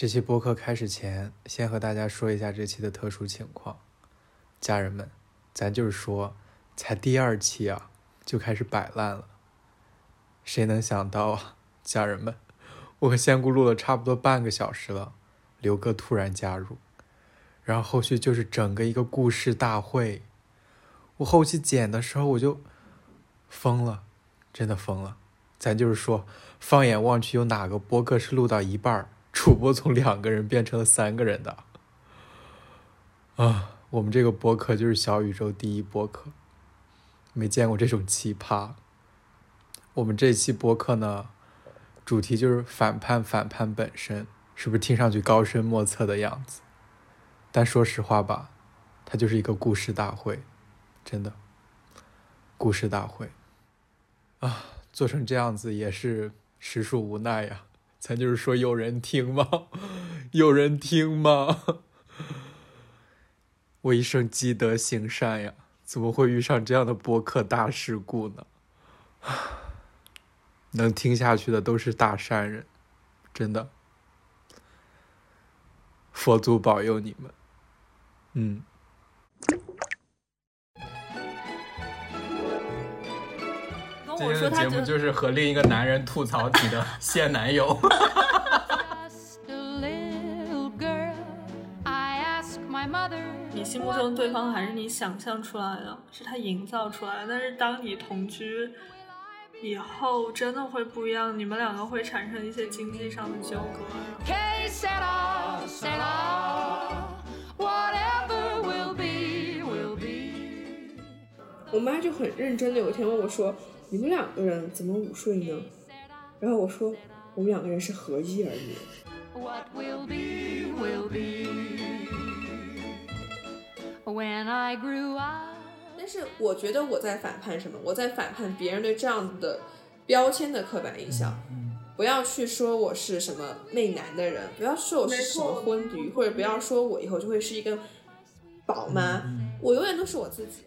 这期播客开始前，先和大家说一下这期的特殊情况。家人们，咱就是说，才第二期啊，就开始摆烂了。谁能想到啊，家人们，我和仙姑录了差不多半个小时了，刘哥突然加入，然后后续就是整个一个故事大会。我后期剪的时候我就疯了，真的疯了。咱就是说，放眼望去，有哪个播客是录到一半儿？主播从两个人变成了三个人的，啊，我们这个播客就是小宇宙第一播客，没见过这种奇葩。我们这期播客呢，主题就是反叛，反叛本身，是不是听上去高深莫测的样子？但说实话吧，它就是一个故事大会，真的，故事大会，啊，做成这样子也是实属无奈呀。咱就是说，有人听吗？有人听吗？我一生积德行善呀，怎么会遇上这样的播客大事故呢？能听下去的都是大善人，真的。佛祖保佑你们。嗯。今天的节目就是和另一个男人吐槽你的 现男友。你心目中对方还是你想象出来的，是他营造出来的。但是当你同居以后，真的会不一样，你们两个会产生一些经济上的纠葛。我妈就很认真的有一天问我说。你们两个人怎么午睡呢？然后我说，我们两个人是合一而已。但是我觉得我在反叛什么？我在反叛别人对这样的标签的刻板印象。不要去说我是什么媚男的人，不要说我是什么婚驴，或者不要说我以后就会是一个宝妈。我永远都是我自己。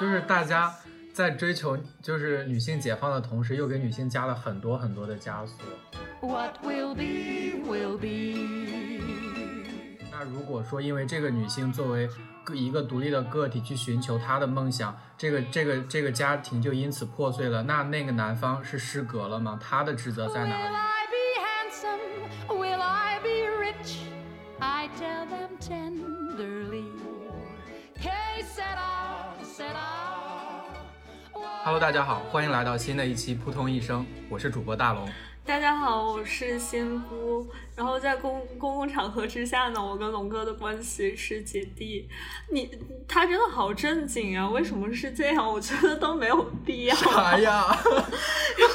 就是大家在追求就是女性解放的同时，又给女性加了很多很多的枷锁。那如果说因为这个女性作为一个独立的个体去寻求她的梦想，这个这个这个家庭就因此破碎了，那那个男方是失格了吗？他的职责在哪里？Hello，大家好，欢迎来到新的一期《扑通一声》，我是主播大龙。大家好，我是仙姑。然后在公公共场合之下呢，我跟龙哥的关系是姐弟。你他真的好正经啊，为什么是这样？我觉得都没有必要。啥呀？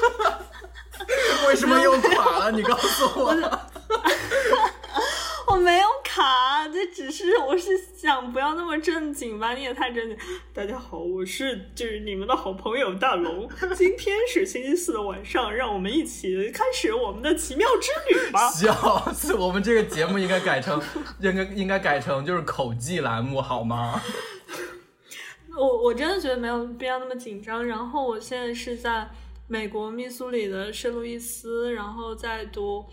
为什么又垮了？你告诉我。我没有卡，这只是我是想不要那么正经吧？你也太正经。大家好，我是就是你们的好朋友大龙。今天是星期四的晚上，让我们一起开始我们的奇妙之旅吧。笑死！我们这个节目应该改成应该应该改成就是口技栏目好吗？我我真的觉得没有必要那么紧张。然后我现在是在美国密苏里的圣路易斯，然后在读。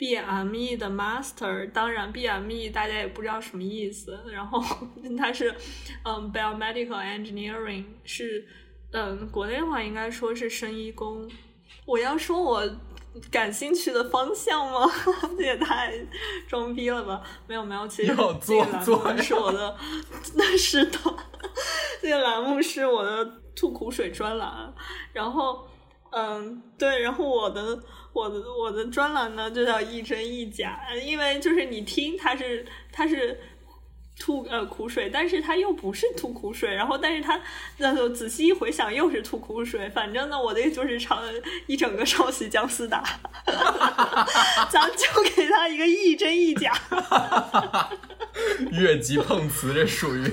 BME 的 Master，当然 BME 大家也不知道什么意思。然后 它是嗯 Biomedical Engineering，是嗯国内的话应该说是生医工。我要说我感兴趣的方向吗？这 也太装逼了吧！没有没有，其实这个栏目是我的，那是的，这个栏目是我的吐苦水专栏。然后嗯对，然后我的。我的我的专栏呢就叫一真一假，因为就是你听它是它是吐呃苦水，但是它又不是吐苦水，然后但是它那就仔细一回想又是吐苦水，反正呢我的就是抄一整个抄袭姜思达，咱就给他一个一真一假，越级碰瓷这属于，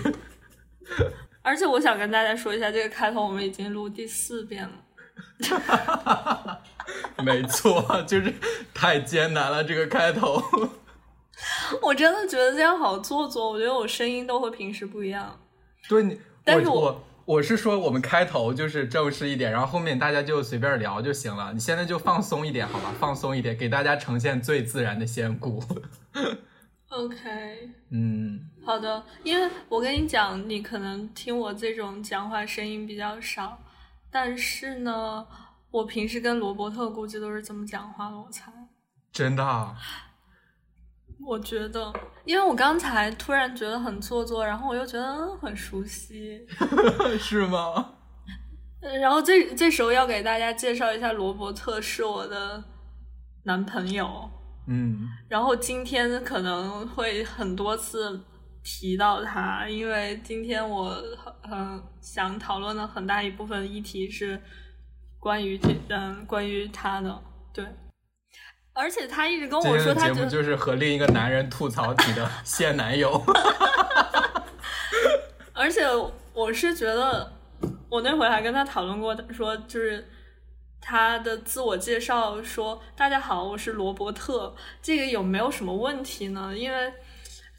而且我想跟大家说一下，这个开头我们已经录第四遍了。没错，就是太艰难了。这个开头，我真的觉得这样好做作。我觉得我声音都和平时不一样。对你，但是我我是说我们开头就是正式一点，然后后面大家就随便聊就行了。你现在就放松一点，好吧？放松一点，给大家呈现最自然的仙姑。OK，嗯，好的，因为我跟你讲，你可能听我这种讲话声音比较少，但是呢，我平时跟罗伯特估计都是这么讲话的，我猜。真的啊，我觉得，因为我刚才突然觉得很做作，然后我又觉得嗯很熟悉，是吗？呃然后这这时候要给大家介绍一下，罗伯特是我的男朋友，嗯然后今天可能会很多次提到他，因为今天我很很想讨论的很大一部分议题是关于这嗯关于他的，对，而且他一直跟我说他觉得就是和另一个男人吐槽你的 现男友。而且我是觉得，我那会还跟他讨论过，他说就是他的自我介绍说：“大家好，我是罗伯特。”这个有没有什么问题呢？因为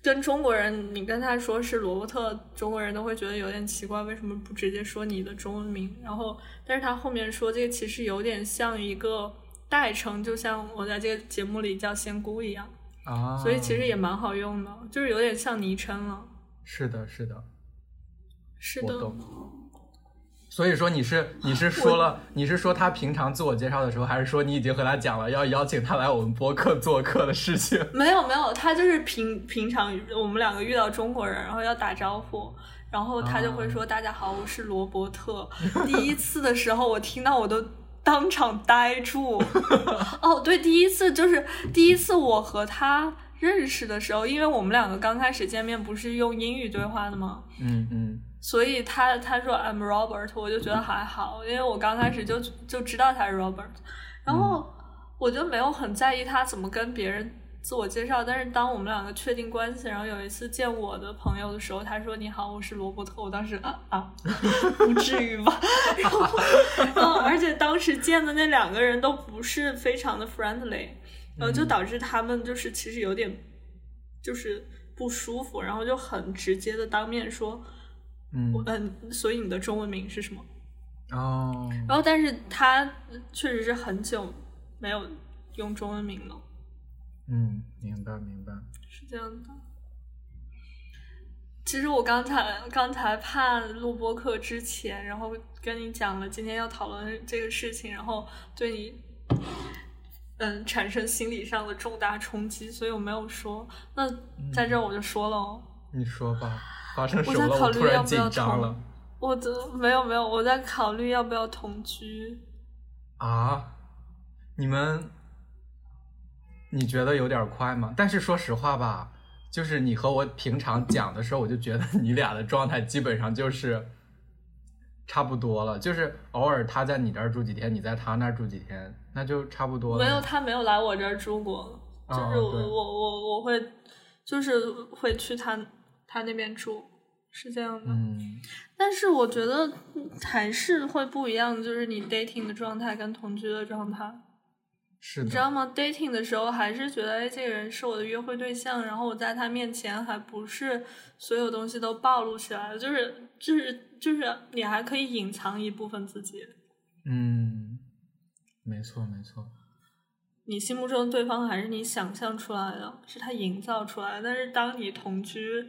跟中国人，你跟他说是罗伯特，中国人都会觉得有点奇怪，为什么不直接说你的中文名？然后，但是他后面说这个其实有点像一个代称，就像我在这个节目里叫仙姑一样，啊，所以其实也蛮好用的，就是有点像昵称了。是的，是的，是的。所以说你是你是说了你是说他平常自我介绍的时候，还是说你已经和他讲了要邀请他来我们播客做客的事情？没有没有，他就是平平常我们两个遇到中国人，然后要打招呼，然后他就会说：“大家好，我是罗伯特。”第一次的时候，我听到我都当场呆住。哦，对，第一次就是第一次我和他认识的时候，因为我们两个刚开始见面不是用英语对话的吗？嗯嗯所以他他说 I'm Robert，我就觉得还好，因为我刚开始就就知道他是 Robert，然后我就没有很在意他怎么跟别人自我介绍。但是当我们两个确定关系，然后有一次见我的朋友的时候，他说你好，我是罗伯特，我当时啊啊，不至于吧？然后然后而且当时见的那两个人都不是非常的 friendly，然后就导致他们就是其实有点就是不舒服，然后就很直接的当面说。嗯嗯，所以你的中文名是什么？哦，然后，但是他确实是很久没有用中文名了，嗯，明白明白。是这样的。其实我刚才刚才怕录播课之前，然后跟你讲了今天要讨论这个事情，然后对你嗯产生心理上的重大冲击，所以我没有说。那在这儿我就说了哦。你说吧，发生什我在么了？我考虑要不突然紧要同张了我的没有没有，我在考虑要不要同居。啊！你们，你觉得有点快吗？但是说实话吧，就是你和我平常讲的时候，我就觉得你俩的状态基本上就是差不多了，就是偶尔他在你这儿住几天，你在他那儿住几天，那就差不多了。没有，他没有来我这儿住过，就是我、哦我我我会，就是会去他他那边住，是这样的。嗯但是我觉得还是会不一样，就是你 dating 的状态跟同居的状态，是的，你知道吗？dating 的时候还是觉得，哎，这个人是我的约会对象，然后我在他面前还不是所有东西都暴露起来了，就是就是就是你还可以隐藏一部分自己。嗯，没错没错，你心目中的对方还是你想象出来的，是他营造出来的。但是当你同居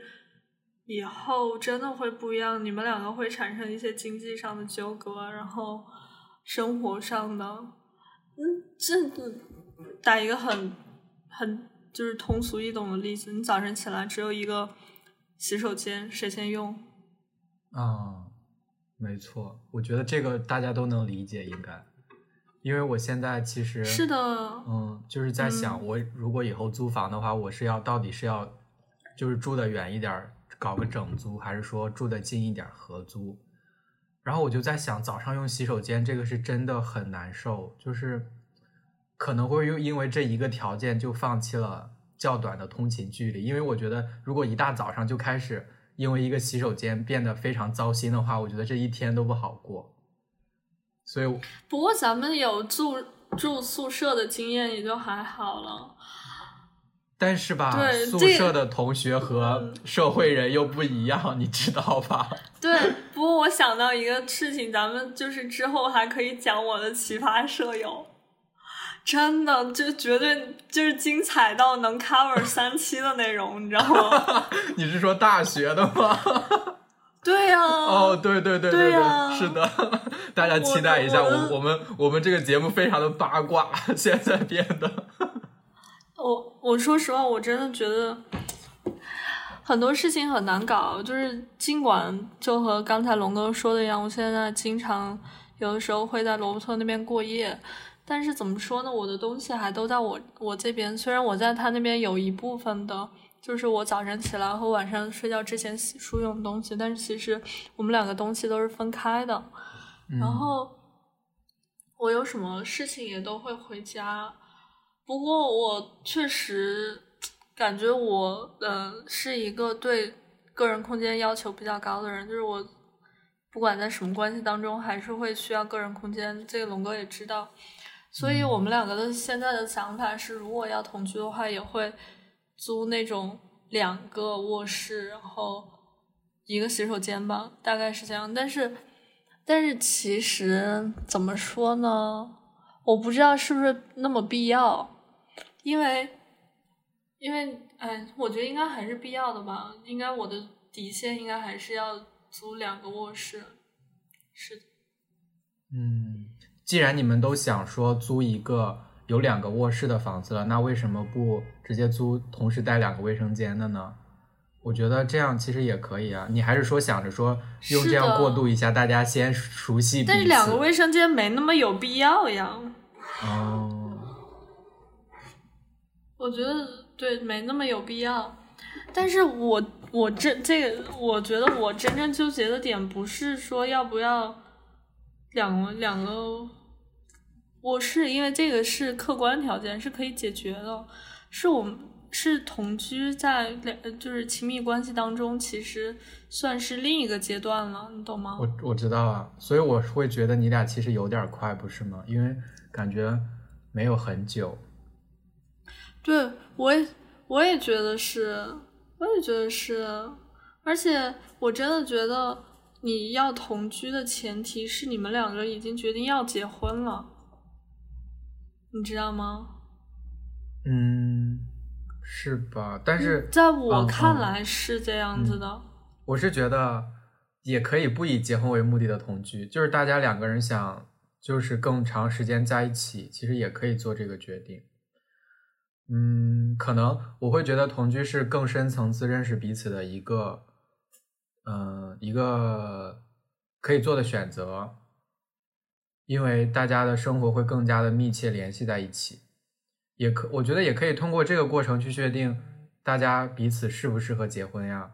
以后，真的会不一样。你们两个会产生一些经济上的纠葛，然后生活上的，嗯，这打一个很很就是通俗易懂的例子，你早晨起来只有一个洗手间，谁先用？啊，没错，我觉得这个大家都能理解，应该，因为我现在其实是的，嗯，就是在想，嗯我如果以后租房的话，我是要到底是要就是住的远一点儿，搞个整租，还是说住的近一点合租？然后我就在想，早上用洗手间这个是真的很难受，就是可能会因因为这一个条件就放弃了较短的通勤距离，因为我觉得如果一大早上就开始因为一个洗手间变得非常糟心的话，我觉得这一天都不好过。所以，不过咱们有住住宿舍的经验，也就还好了。但是吧，宿舍的同学和社会人又不一样，你知道吧？对，不过我想到一个事情，咱们就是之后还可以讲我的奇葩舍友，真的就绝对就是精彩到能 cover 三期的内容，你知道吗？你是说大学的吗？对呀、哦，对对对对对呀是的，大家期待一下，我我我们我们这个节目非常的八卦，现在变得。我我说实话，我真的觉得很多事情很难搞。就是尽管就和刚才龙哥说的一样，我现在经常有的时候会在罗伯特那边过夜，但是怎么说呢，我的东西还都在我我这边。虽然我在他那边有一部分的，就是我早晨起来和晚上睡觉之前洗漱用的东西，但是其实我们两个东西都是分开的。然后我有什么事情也都会回家。不过我确实感觉我呃是一个对个人空间要求比较高的人，就是我不管在什么关系当中，还是会需要个人空间。这个龙哥也知道，所以我们两个的现在的想法是，如果要同居的话，也会租那种两个卧室，然后一个洗手间吧，大概是这样。但是，但是其实怎么说呢？我不知道是不是那么必要。因为，因为，哎，我觉得应该还是必要的吧。应该我的底线应该还是要租两个卧室。是的，嗯，既然你们都想说租一个有两个卧室的房子了，那为什么不直接租同时带两个卫生间的呢？我觉得这样其实也可以啊。你还是说想着说用这样过渡一下，大家先熟悉。但是两个卫生间没那么有必要呀。哦，我觉得对，没那么有必要。但是我我真这个，我觉得我真正纠结的点不是说要不要两两个我是，因为这个是客观条件，是可以解决的。是我们是同居在两就是亲密关系当中，其实算是另一个阶段了，你懂吗？我我知道啊，所以我会觉得你俩其实有点快，不是吗？因为感觉没有很久。对，我也我也觉得是，我也觉得是，而且我真的觉得你要同居的前提是你们两个已经决定要结婚了，你知道吗？嗯，是吧？但是在我看来是这样子的，我是觉得也可以不以结婚为目的的同居，就是大家两个人想就是更长时间在一起，其实也可以做这个决定。嗯，可能我会觉得同居是更深层次认识彼此的一个，嗯、一个可以做的选择，因为大家的生活会更加的密切联系在一起，也可我觉得也可以通过这个过程去确定大家彼此适不适合结婚呀。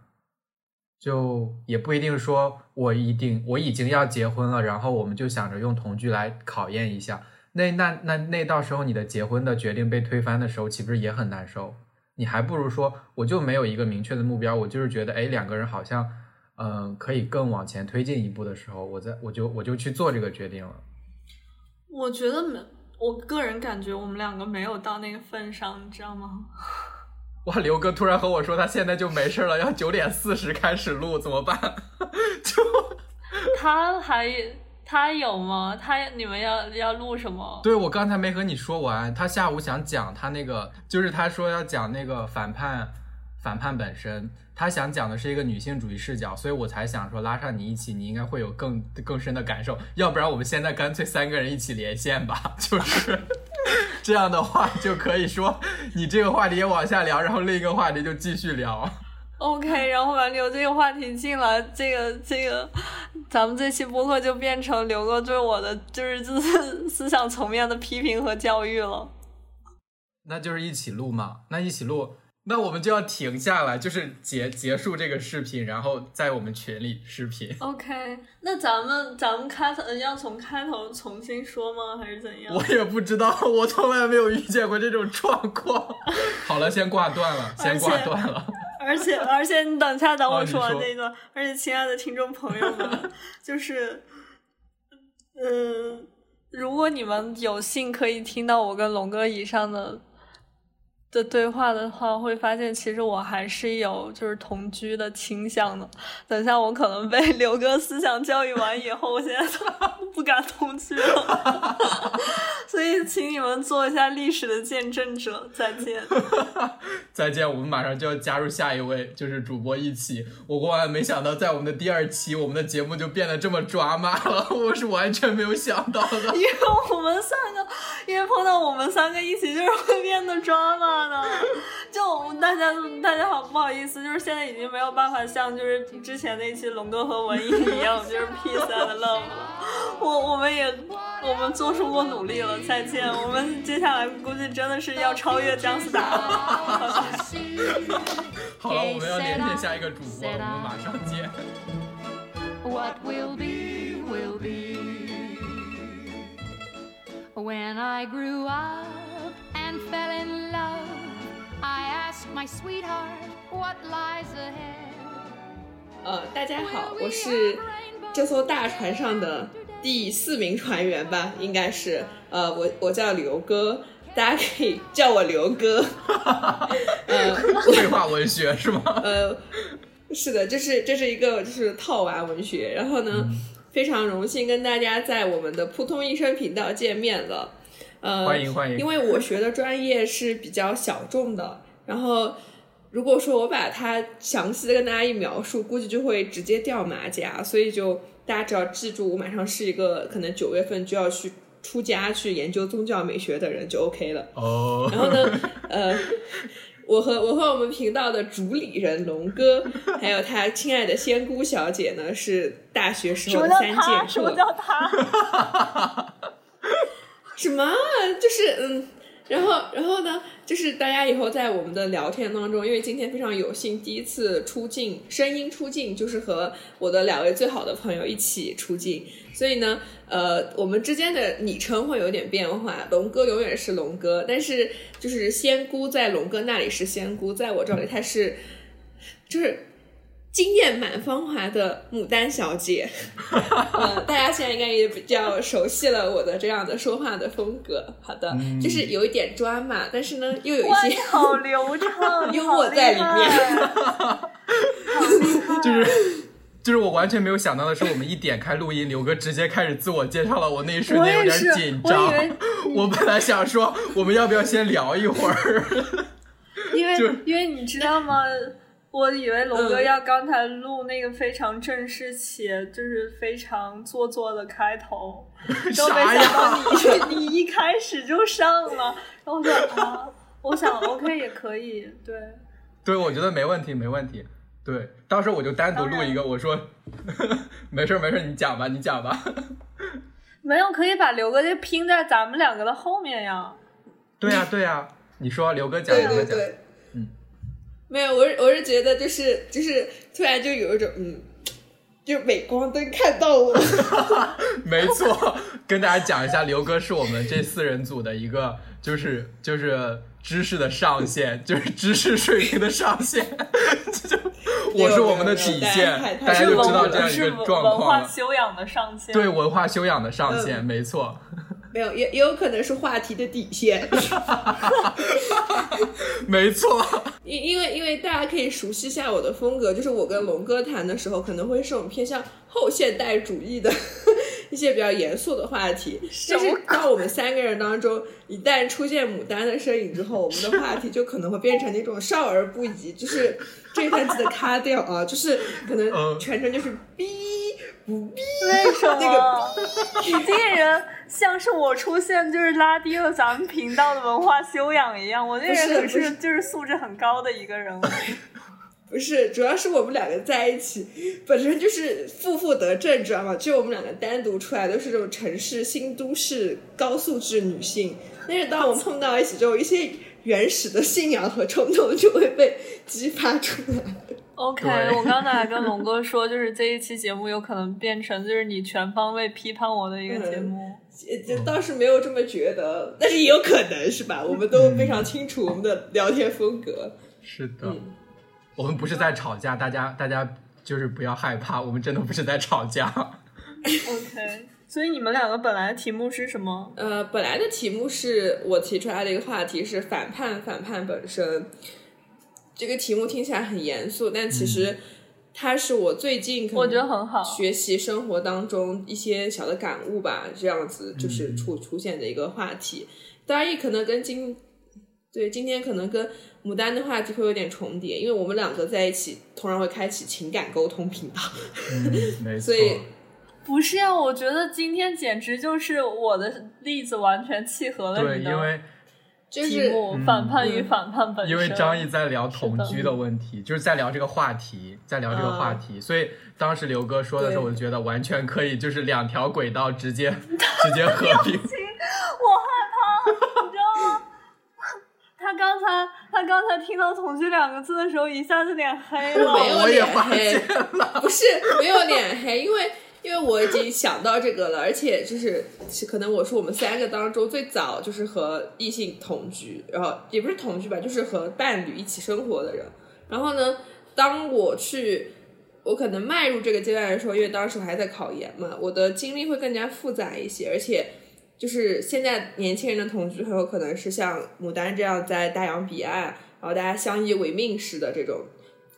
就也不一定说我一定我已经要结婚了，然后我们就想着用同居来考验一下。那那那那到时候你的结婚的决定被推翻的时候，岂不是也很难受？你还不如说我就没有一个明确的目标，我就是觉得哎两个人好像嗯、呃可以更往前推进一步的时候，我在我就我就去做这个决定了。我觉得没，我个人感觉我们两个没有到那个份上，你知道吗？哇，刘哥突然和我说他现在就没事了，要九点四十开始录，怎么办？就他还他有吗？他你们要要录什么？对我刚才没和你说完，他下午想讲他那个，就是他说要讲那个反叛，反叛本身，他想讲的是一个女性主义视角，所以我才想说拉上你一起，你应该会有更更深的感受。要不然我们现在干脆三个人一起连线吧，就是这样的话就可以说你这个话题也往下聊，然后另一个话题就继续聊。OK，然后把留这个话题进来，这个这个，咱们这期播客就变成刘哥对我的就是就是思想层面的批评和教育了。那就是一起录嘛，那一起录，那我们就要停下来，就是结结束这个视频，然后在我们群里视频。OK，那咱们咱们开头要从开头重新说吗？还是怎样？我也不知道，我从来没有遇见过这种状况。好了，先挂断了，先挂断了。而且而且，你等一下等我说说完这一段。而且，亲爱的听众朋友们，就是，嗯，如果你们有幸可以听到我跟龙哥以上的的对话的话，会发现其实我还是有就是同居的倾向的。等下我可能被刘哥思想教育完以后，我现在 不敢同居了。所以，请你们做一下历史的见证者。再见，再见。我们马上就要加入下一位，就是主播一起。我万万没想到，在我们的第二期，我们的节目就变得这么抓马了。我是完全没有想到的。因为我们三个，因为碰到我们三个一起，就是会变得抓马。就大家大家好不好意思，就是现在已经没有办法像就是之前那期龙哥和文艺一样，就是 P 三的 love 了。我我们也我们做出过努力了，再见。我们接下来估计真的是要超越姜思达了。好了，我们要连线下一个主播，我们马上见。What will be will be when I grew up and fell in love. I ask my sweetheart what lies ahead. 呃，大家好，我是这艘大船上的第四名船员吧，应该是。呃，我我叫刘哥，大家可以叫我刘哥。呃，绘画文学是吗？呃，是的，这是这是一个就是套娃文学。然后呢，非常荣幸跟大家在我们的扑通医生频道见面了。呃，欢迎欢迎。因为我学的专业是比较小众的，然后如果说我把它详细的跟大家一描述，估计就会直接掉马甲，所以就大家只要记住，我马上是一个可能九月份就要去出家去研究宗教美学的人就 OK 了。哦。然后呢，呃，我和我和我们频道的主理人龙哥，还有他亲爱的仙姑小姐呢，是大学时候的三剑客。什么叫他？什么叫他？什么？就是嗯，然后然后呢？就是大家以后在我们的聊天当中，因为今天非常有幸第一次出镜，声音出镜，就是和我的两位最好的朋友一起出镜，所以呢，呃，我们之间的昵称会有点变化。龙哥永远是龙哥，但是就是仙姑在龙哥那里是仙姑，在我这里他是，就是。经验满芳华的牡丹小姐，呃，大家现在应该也比较熟悉了我的这样的说话的风格。好的，就是有一点抓马，但是呢，又有一些好流畅 幽默在里面。就是就是我完全没有想到的是，我们一点开录音，刘哥直接开始自我介绍了，我那一瞬间有点紧张。我本来想说，我们要不要先聊一会儿？因为因为你知道吗？我以为龙哥要刚才录那个非常正式且就是非常做作的开头，都没想到你 你一开始就上了，然后我说啊，我想 OK 也可以，对，对，我觉得没问题，没问题，对，到时候我就单独录一个，我说 没事没事，你讲吧，你讲吧，没有可以把刘哥就拼在咱们两个的后面呀，对呀对呀，你说刘哥讲，刘哥讲。没有，我是我是觉得就是就是突然就有一种嗯，就镁光灯看到我。没错，跟大家讲一下，刘哥是我们这四人组的一个，就是就是知识的上限，就是知识水平的上限。我是我们的底线，大家就知道这样一个状况文化修养的上限，对文化修养的上限，没错。没有，也也有可能是话题的底线。没错，因因为因为大家可以熟悉一下我的风格，就是我跟龙哥谈的时候，可能会是我们偏向后现代主义的 一些比较严肃的话题。但是当我们三个人当中一旦出现牡丹的身影之后，我们的话题就可能会变成那种少儿不宜，就是这一段记得卡掉啊，就是可能全程就是逼为什么？那个你这个人。像是我出现就是拉低了咱们频道的文化修养一样，我这人可是就是素质很高的一个人。不是，主要是我们两个在一起本身就是负负得正，知道吗？就我们两个单独出来都是这种城市新都市高素质女性，但是当我们碰到一起之后，一些原始的信仰和冲动就会被激发出来。OK，我刚才还跟龙哥说，就是这一期节目有可能变成就是你全方位批判我的一个节目。这倒是没有这么觉得，但是也有可能是吧？我们都非常清楚我们的聊天风格。是的，我们不是在吵架，大家大家就是不要害怕，我们真的不是在吵架。OK，所以你们两个本来的题目是什么？呃，本来的题目是我提出来的一个话题是反叛，反叛本身。这个题目听起来很严肃，但其实它是我最近可我觉得能很好。学习生活当中一些小的感悟吧，这样子就是出出现的一个话题。当然也可能跟今对今天可能跟牡丹的话题会有点重叠，因为我们两个在一起通常会开启情感沟通频道。所。以不是啊，我觉得今天简直就是我的例子完全契合了对，你的因为就是题目嗯反叛与反叛本身。因为张译在聊同居的问题，就是在聊这个话题，在聊这个话啊题，所以当时刘哥说的时候，我就觉得完全可以，就是两条轨道直接 直接合并。我害怕，你知道吗？他刚才他刚才听到“同居”两个字的时候，一下子脸黑了。没有我也脸发黑，不是没有脸黑，因为因为我已经想到这个了，而且就是可能我是我们三个当中最早就是和异性同居，然后也不是同居吧，就是和伴侣一起生活的人。然后呢，当我去我可能迈入这个阶段的时候，因为当时我还在考研嘛，我的经历会更加复杂一些，而且。就是现在年轻人的同居很有可能是像牡丹这样在大洋彼岸，然后大家相依为命似的这种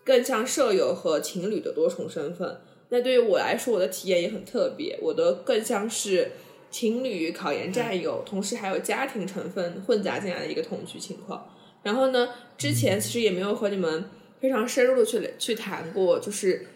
更像舍友和情侣的多重身份。那对于我来说，我的体验也很特别，我的更像是情侣、考研战友，同时还有家庭成分混杂进来的一个同居情况。然后呢，之前其实也没有和你们非常深入的去去谈过，就是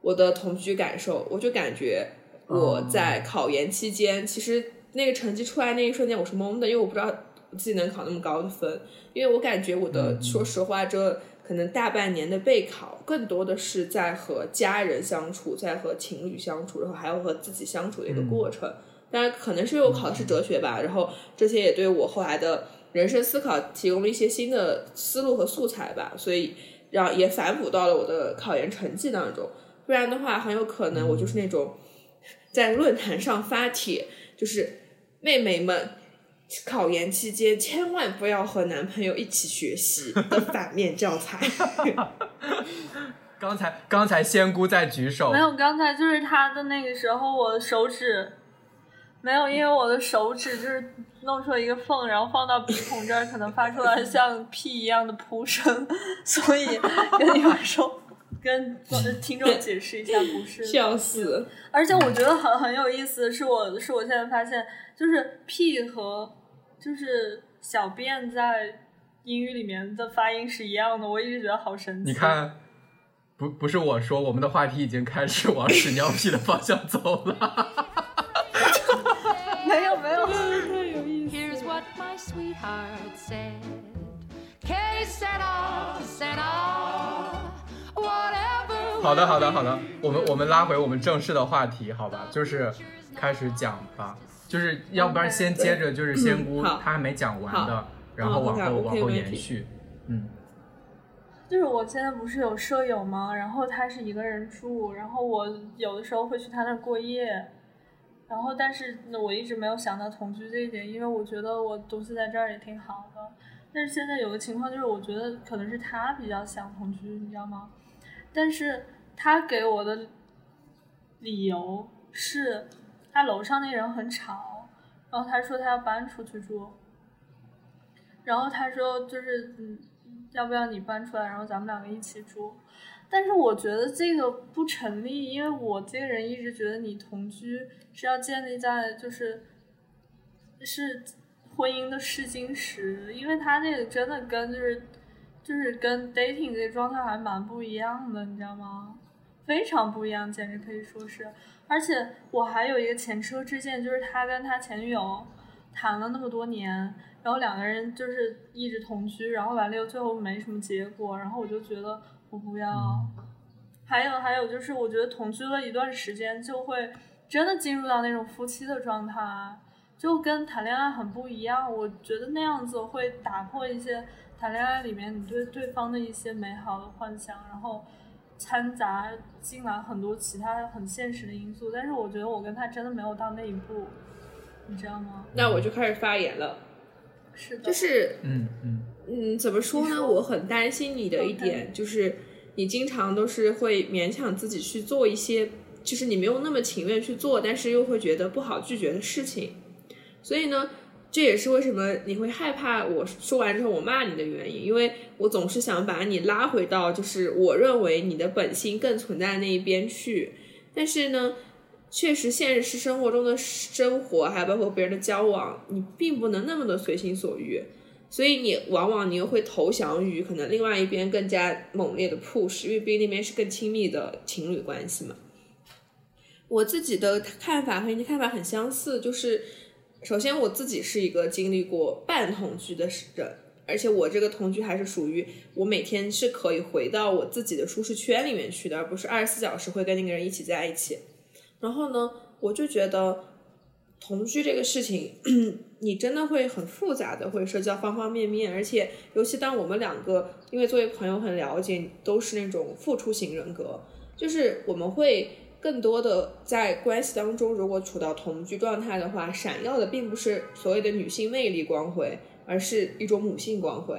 我的同居感受。我就感觉我在考研期间，其实那个成绩出来那一瞬间，我是懵的，因为我不知道自己能考那么高的分，因为我感觉我的，说实话，这可能大半年的备考，更多的是在和家人相处，在和情侣相处，然后还有和自己相处的一个过程。当然，可能是因为我考的是哲学吧，然后这些也对我后来的人生思考提供了一些新的思路和素材吧，所以让也反哺到了我的考研成绩当中。不然的话，很有可能我就是那种在论坛上发帖，就是妹妹们考研期间千万不要和男朋友一起学习 的反面教材。刚才刚才仙姑在举手没，有，刚才就是他的那个时候，我的手指没有，因为我的手指就是弄出了一个缝，然后放到鼻孔这儿，可能发出来像屁一样的噗声，所以 跟你们说，跟听众解释一下，不是笑死！而且我觉得很很有意思，是我是我现在发现，就是 P 和就是小便在英语里面的发音是一样的，我一直觉得好神奇。你，看，不不是我说，我们的话题已经开始往屎尿屁的方向走了。没有没有，Here's what my sweetheart said. Que sera, sera, whatever. 好的，好的，好的，我们我们拉回我们正式的话题，好吧？就是开始讲吧，就是要不然先接着就是仙姑她还没讲完的，然后往后往后延续。嗯，就是我现在不是有舍友吗？然后他是一个人住，然后我有的时候会去他那儿过夜，然后但是我一直没有想到同居这一点，因为我觉得我独自在这儿也挺好的。但是现在有个情况就是，我觉得可能是他比较想同居，你知道吗？但是他给我的理由是，他楼上那人很吵，然后他说他要搬出去住，然后他说就是嗯，要不要你搬出来，然后咱们两个一起住？但是我觉得这个不成立，因为我这个人一直觉得你同居是要建立在就是是婚姻的试金石，因为他那个真的跟就是就是跟 dating 这个状态还蛮不一样的，你知道吗？非常不一样，简直可以说是。而且我还有一个前车之鉴，就是他跟他前女友谈了那么多年，然后两个人就是一直同居，然后完了又最后没什么结果，然后我就觉得我不要。还有还有就是，我觉得同居了一段时间，就会真的进入到那种夫妻的状态，就跟谈恋爱很不一样。我觉得那样子会打破一些谈恋爱里面你对对方的一些美好的幻想，然后掺杂进来很多其他很现实的因素。但是我觉得我跟他真的没有到那一步，你知道吗？那我就开始发言了，是的，就是嗯嗯，嗯，怎么说呢？我很担心你的一点就是，你经常都是会勉强自己去做一些就是你没有那么情愿去做，但是又会觉得不好拒绝的事情。所以呢，这也是为什么你会害怕我说完之后我骂你的原因，因为我总是想把你拉回到就是我认为你的本性更存在的那一边去。但是呢，确实现实生活中的生活，还包括别人的交往，你并不能那么的随心所欲。所以你往往你又会投降于可能另外一边更加猛烈的 push，因为毕竟那边是更亲密的情侣关系嘛。我自己的看法和你的看法很相似，就是首先我自己是一个经历过半同居的人，而且我这个同居还是属于我每天是可以回到我自己的舒适圈里面去的，而不是二十四小时会跟那个人一起在一起。然后呢，我就觉得同居这个事情，你真的会很复杂的，会涉及到方方面面，而且尤其当我们两个因为作为朋友很了解，都是那种付出型人格，就是我们会。更多的在关系当中，如果处到同居状态的话，闪耀的并不是所谓的女性魅力光辉，而是一种母性光辉。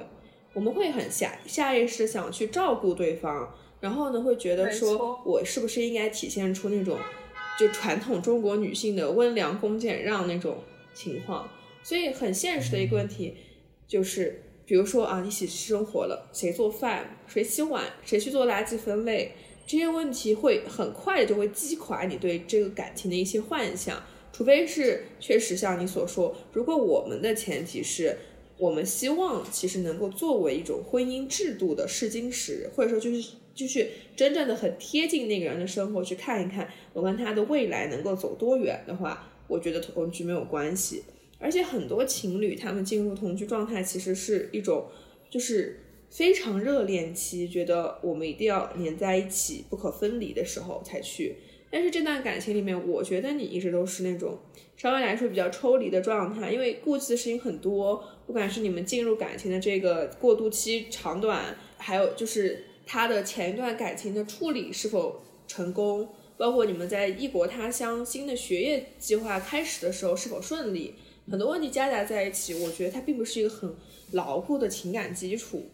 我们会很下下意识想去照顾对方，然后呢，会觉得说我是不是应该体现出那种就传统中国女性的温良恭俭让那种情况。所以很现实的一个问题就是，比如说啊，一起生活了，谁做饭，谁洗碗，谁去做垃圾分类。这些问题会很快的就会击垮你对这个感情的一些幻想，除非是确实像你所说，如果我们的前提是我们希望其实能够作为一种婚姻制度的试金石，或者说就是就是真正的很贴近那个人的生活去看一看我跟他的未来能够走多远的话，我觉得同居没有关系。而且很多情侣他们进入同居状态其实是一种就是。非常热恋期，觉得我们一定要黏在一起，不可分离的时候才去。但是这段感情里面，我觉得你一直都是那种稍微来说比较抽离的状态，因为顾忌的事情很多。不管是你们进入感情的这个过渡期长短，还有就是他的前一段感情的处理是否成功，包括你们在异国他乡新的学业计划开始的时候是否顺利，很多问题夹杂在一起，我觉得它并不是一个很牢固的情感基础。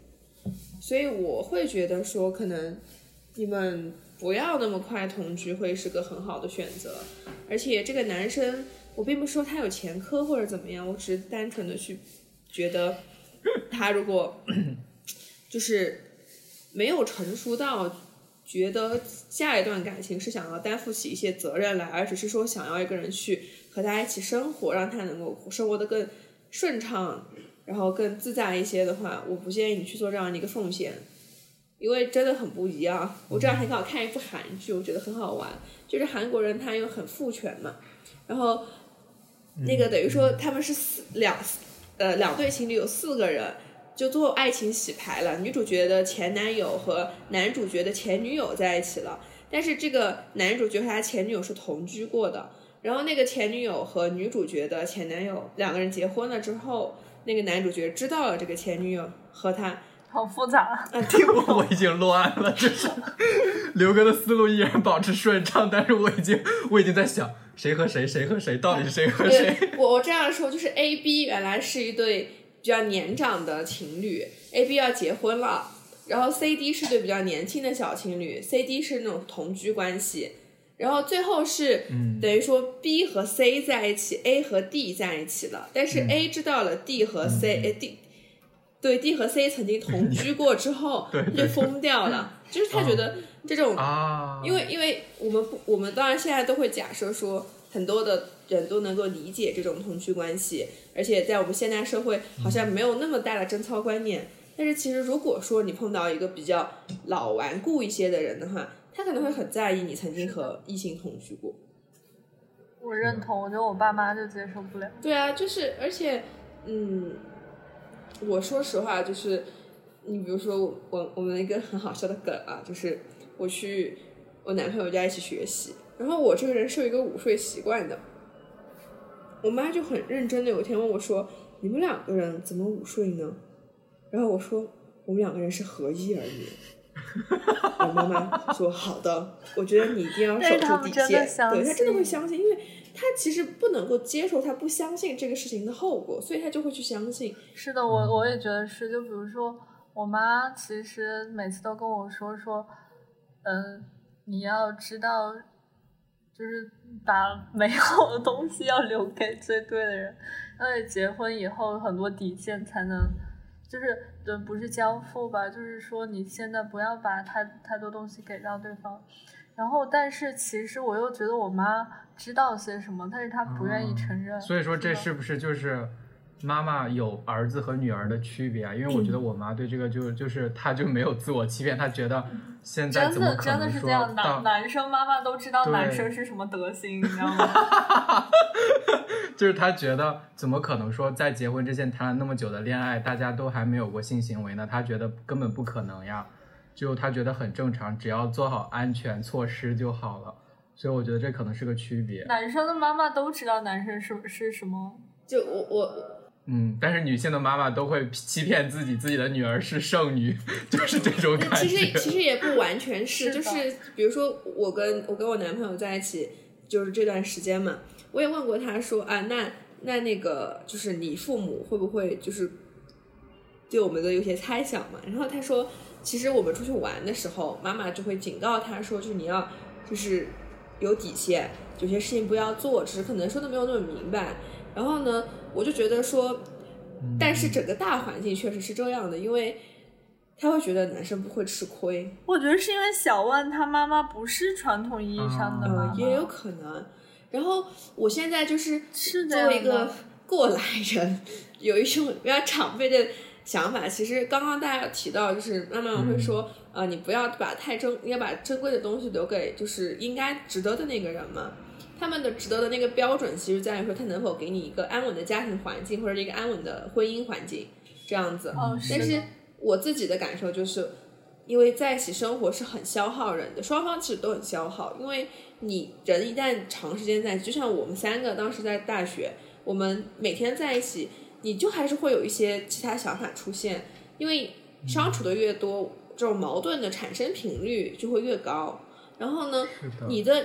所以我会觉得说，可能你们不要那么快同居会是个很好的选择。而且这个男生，我并不是说他有前科或者怎么样，我只是单纯的去觉得，他如果 就是没有成熟到觉得下一段感情是想要担负起一些责任来，而只是说想要一个人去和他一起生活，让他能够生活的更顺畅。然后更自在一些的话，我不建议你去做这样的一个奉献，因为真的很不一样。我这两天刚好看一部韩剧，我觉得很好玩，就是韩国人他又很父权嘛，然后那个等于说他们是四两呃两对情侣有四个人，就做爱情洗牌了，女主角的前男友和男主角的前女友在一起了，但是这个男主角和他前女友是同居过的，然后那个前女友和女主角的前男友两个人结婚了之后。那个男主角知道了这个前女友和他，好复杂啊！听我 我已经乱了，这是刘哥的思路依然保持顺畅，但是我已经我已经在想谁和谁，谁和谁，到底是谁和谁？我我这样说就是 A B 原来是一对比较年长的情侣，A B 要结婚了，然后 C D 是对比较年轻的小情侣，C D 是那种同居关系。然后最后是等于说 B 和 C 在一起，A 和 D 在一起了。但是 A 知道了 D 和 C，哎 D，对 D 和 C 曾经同居过之后，就疯掉了。就是他觉得这种，因为因为我们不，我们当然现在都会假设说，很多的人都能够理解这种同居关系，而且在我们现代社会好像没有那么大的贞操观念。但是其实如果说你碰到一个比较老顽固一些的人的话，他可能会很在意你曾经和异性同居过。我认同，我觉得我爸妈就接受不了。对啊，就是而且，嗯，我说实话，就是你比如说我我们一个很好笑的梗啊，就是我去我男朋友家一起学习，然后我这个人是有一个午睡习惯的，我妈就很认真的有一天问我说：“你们两个人怎么午睡呢？”然后我说：“我们两个人是合一而已。” 我妈妈说：“好的，我觉得你一定要守住底线。”对他真的会相信，因为他其实不能够接受他不相信这个事情的后果，所以他就会去相信。是的，我我也觉得是。就比如说，我妈其实每次都跟我说说，嗯，你要知道，就是把美好的东西要留给最对的人，而且结婚以后很多底线才能，就是对，不是交付吧，就是说你现在不要把太太多东西给到对方。然后，但是其实我又觉得我妈知道些什么，但是她不愿意承认。哦所以说这是不是就是妈妈有儿子和女儿的区别啊？因为我觉得我妈对这个就就是她就没有自我欺骗，她觉得现在真怎么可的真的能说是这样，到男男生妈妈都知道男生是什么德行，你知道吗？就是她觉得怎么可能说在结婚之前谈了那么久的恋爱，大家都还没有过性行为呢？她觉得根本不可能呀，就她觉得很正常，只要做好安全措施就好了。所以我觉得这可能是个区别。男生的妈妈都知道男生是是什么，就我我嗯，但是女性的妈妈都会欺骗自己，自己的女儿是剩女，就是这种感觉。其实其实也不完全是，是就是比如说我跟我跟我男朋友在一起，就是这段时间嘛，我也问过他说啊，那那那个就是你父母会不会就是对我们的有些猜想嘛？然后他说，其实我们出去玩的时候，妈妈就会警告他说，就是你要就是有底线，有些事情不要做，只是可能说的没有那么明白。然后呢，我就觉得说，但是整个大环境确实是这样的，因为他会觉得男生不会吃亏，我觉得是因为小万他妈妈不是传统意义上的妈妈，呃，也有可能。然后我现在就是是这作为一个 过来人，有一种比较长辈的想法。其实刚刚大家提到，就是妈妈会说，呃，你不要把太珍，你要把珍贵的东西留给就是应该值得的那个人嘛。他们的值得的那个标准，其实在于说他能否给你一个安稳的家庭环境，或者一个安稳的婚姻环境，这样子。哦，但是我自己的感受就是，因为在一起生活是很消耗人的，双方其实都很消耗。因为你人一旦长时间在一起，就像我们三个当时在大学，我们每天在一起，你就还是会有一些其他想法出现，因为相处的越多，这种矛盾的产生频率就会越高。然后呢，的你的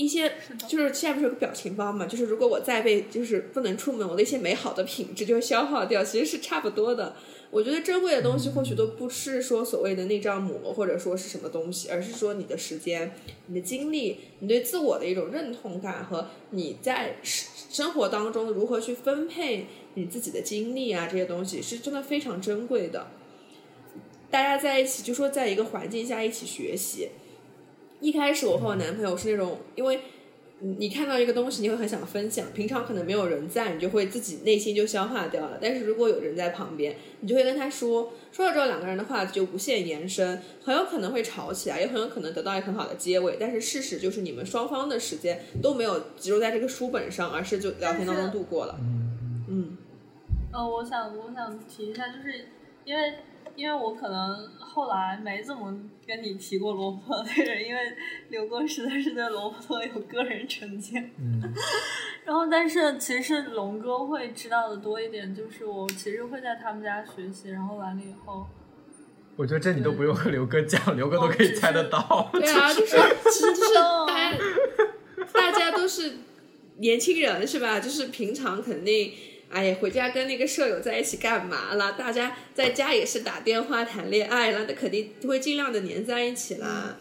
一些就是现在不是有个表情包嘛？就是如果我再被就是不能出门，我的一些美好的品质就会消耗掉，其实是差不多的。我觉得珍贵的东西或许都不是说所谓的那张膜，或者说是什么东西，而是说你的时间、你的精力、你对自我的一种认同感和你在生生活当中如何去分配你自己的精力啊，这些东西是真的非常珍贵的。大家在一起就说在一个环境下一起学习。一开始我和我男朋友是那种，因为你你看到一个东西，你会很想分享，平常可能没有人在，你就会自己内心就消化掉了。但是如果有人在旁边，你就会跟他说，说了之后两个人的话就无限延伸，很有可能会吵起来，也很有可能得到一个很好的结尾。但是事实就是你们双方的时间都没有集中在这个书本上，而是就聊天当中度过了。嗯，呃，我想我想提一下，就是因为因为我可能后来没怎么跟你提过罗伯特这个人，因为刘哥实在是对罗伯特有个人成见。嗯，然后，但是其实龙哥会知道的多一点，就是我其实会在他们家学习，然后完了以后，我觉得这你都不用和刘哥讲，刘哥都可以猜得到。对啊，就是其实就是 大家大家都是年轻人是吧？就是平常肯定。哎呀，回家跟那个舍友在一起干嘛了？大家在家也是打电话谈恋爱了，那肯定会尽量的黏在一起啦，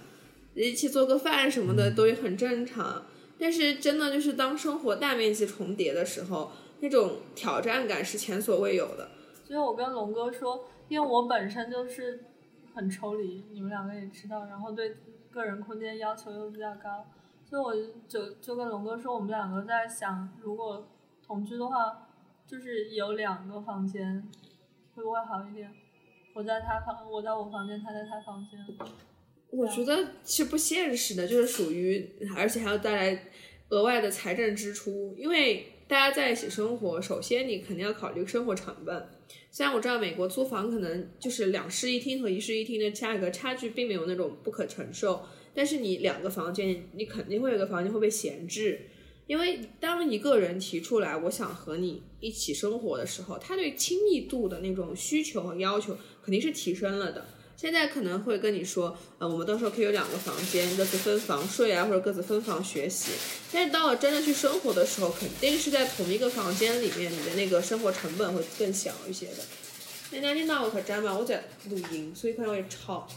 一起做个饭什么的都也很正常。但是真的就是当生活大面积重叠的时候，那种挑战感是前所未有的。所以我跟龙哥说，因为我本身就是很抽离，你们两个也知道，然后对个人空间要求又比较高，所以我就就跟龙哥说，我们两个在想，如果同居的话。就是有两个房间，会不会好一点？我在他房，我在我房间，他在他房间。我觉得是不现实的，就是属于，而且还要带来额外的财政支出，因为大家在一起生活，首先你肯定要考虑生活成本。虽然我知道美国租房可能就是两室一厅和一室一厅的价格差距并没有那种不可承受，但是你两个房间，你肯定会有个房间会被闲置。因为当一个人提出来我想和你一起生活的时候，他对亲密度的那种需求和要求肯定是提升了的。现在可能会跟你说，呃，我们到时候可以有两个房间，各自分房睡啊，或者各自分房学习。但是到了真的去生活的时候，肯定是在同一个房间里面，你的那个生活成本会更小一些的。大家听到我可真吗？我在录音，所以可能会吵。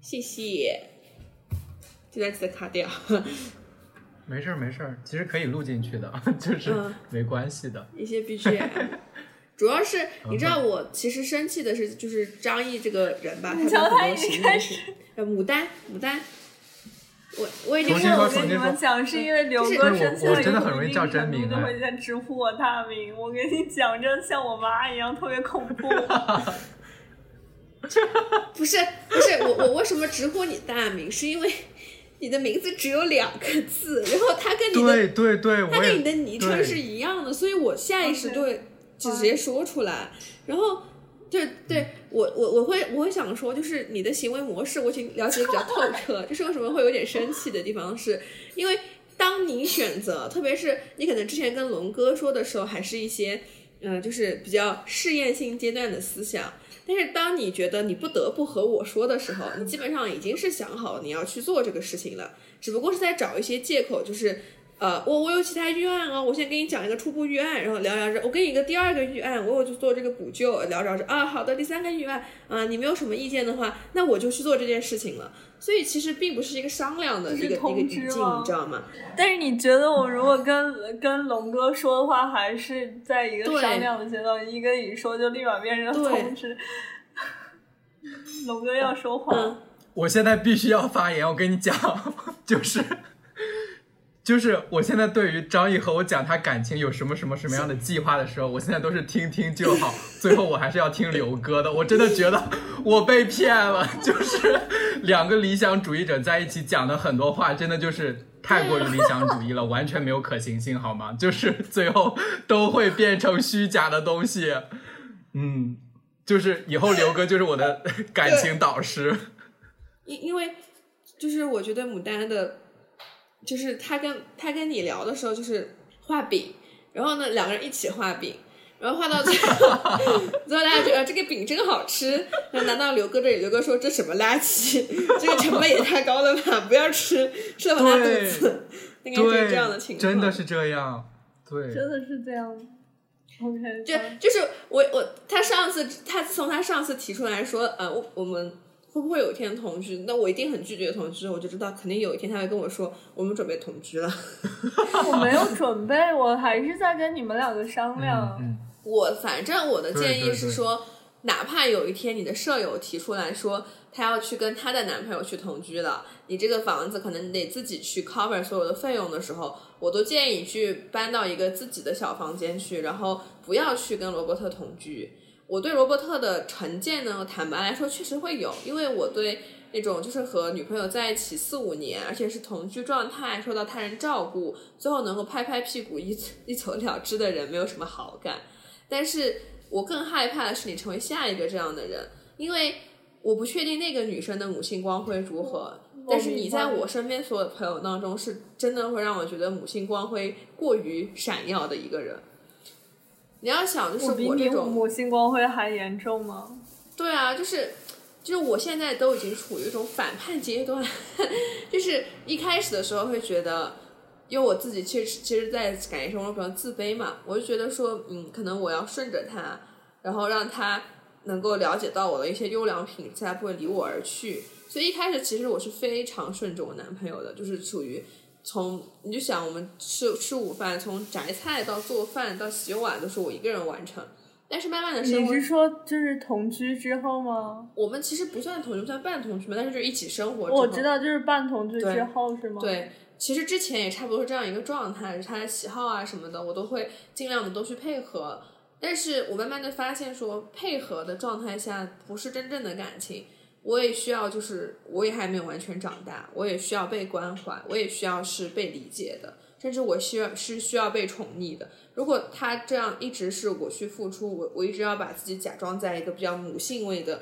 谢谢，这段记得卡掉。没事儿没事儿，其实可以录进去的，就是嗯没关系的。一些 BGM。主要是你知道，我其实生气的是，就是张译这个人吧，他有瞧他已很多行为经开始是，呃，牡丹，牡丹，我我已经重新说我跟你们讲，是因为刘就是哥我生气了以后我真的很容易叫真名就哎会在直呼我大名。我跟你讲，真的像我妈一样，特别恐怖。不是不是我我为什么直呼你大名？是因为你的名字只有两个字，然后他跟你的对对对，他跟你的昵称是一样的，所以我下意识就会就直接说出来。然后，就对，我我我会我会想说，就是你的行为模式我已经了解得比较透彻，就是为什么会有点生气的地方是，因为当你选择，特别是你可能之前跟龙哥说的时候，还是一些嗯、呃就是比较试验性阶段的思想。但是当你觉得你不得不和我说的时候，你基本上已经是想好你要去做这个事情了，只不过是在找一些借口，就是呃，我我有其他预案哦，我先给你讲一个初步预案，然后聊聊着，我给你一个第二个预案，我有去做这个补救，聊着聊着啊，好的，第三个预案啊、你没有什么意见的话，那我就去做这件事情了。所以其实并不是一个商量的一个一个语境，你知道吗？但是你觉得我如果跟跟龙哥说的话，还是在一个商量的阶段，一跟你说就立马变成对通知。龙哥要说话，嗯我现在必须要发言，我跟你讲，就是就是我现在对于张译和我讲他感情有什么什么什么样的计划的时候，我现在都是听听就好，最后我还是要听刘哥的。我真的觉得我被骗了，就是两个理想主义者在一起讲的很多话，真的就是。太过于理想主义了，完全没有可行性，好吗？就是最后都会变成虚假的东西。嗯，就是以后刘哥就是我的感情导师。因因为就是我觉得牡丹的，就是他跟他跟你聊的时候，就是画饼，然后呢两个人一起画饼，然后画到最后，最后大家觉得、呃这个饼真好吃，然后拿到刘哥这里，刘哥说这什么垃圾，这个成本也太高了吧，不要吃，吃了会拉肚子，应该就是这样的情况，真的是这样。对，真的是这样。OK，就就是我我他上次他自从他上次提出来说，呃，我我们会不会有一天同居？那我一定很拒绝同居，我就知道肯定有一天他会跟我说，我们准备同居了。我没有准备，我还是在跟你们两个商量。嗯，我反正我的建议对对对是说，哪怕有一天你的舍友提出来说她要去跟她的男朋友去同居了，你这个房子可能得自己去 cover 所有的费用的时候，我都建议你去搬到一个自己的小房间去，然后不要去跟罗伯特同居。我对罗伯特的成见呢，坦白来说确实会有，因为我对那种就是和女朋友在一起四五年，而且是同居状态，受到他人照顾，最后能够拍拍屁股一一走了之的人没有什么好感。但是我更害怕的是你成为下一个这样的人，因为我不确定那个女生的母性光辉如何。但是你在我身边所有的朋友当中，是真的会让我觉得母性光辉过于闪耀的一个人。你要想，就是我这种母性光辉还严重吗？对啊，就是就是我现在都已经处于一种反叛阶段，就是一开始的时候会觉得，因为我自己其实其实，在感情生活中比较自卑嘛，我就觉得说，嗯，可能我要顺着他，然后让他能够了解到我的一些优良品质，他不会离我而去。所以一开始其实我是非常顺着我男朋友的，就是处于从你就想我们吃吃午饭，从择菜到做饭到洗碗都是我一个人完成。但是慢慢的生活你是说就是同居之后吗？我们其实不算同居，算半同居嘛，但是就是一起生活。我知道，就是半同居之后是吗？，对，其实之前也差不多是这样一个状态，他的喜好啊什么的，我都会尽量的都去配合。但是我慢慢的发现说，配合的状态下不是真正的感情，我也需要就是我也还没有完全长大，我也需要被关怀，我也需要是被理解的，甚至我需要是需要被宠溺的。如果他这样一直是我去付出，我我一直要把自己假装在一个比较母性位的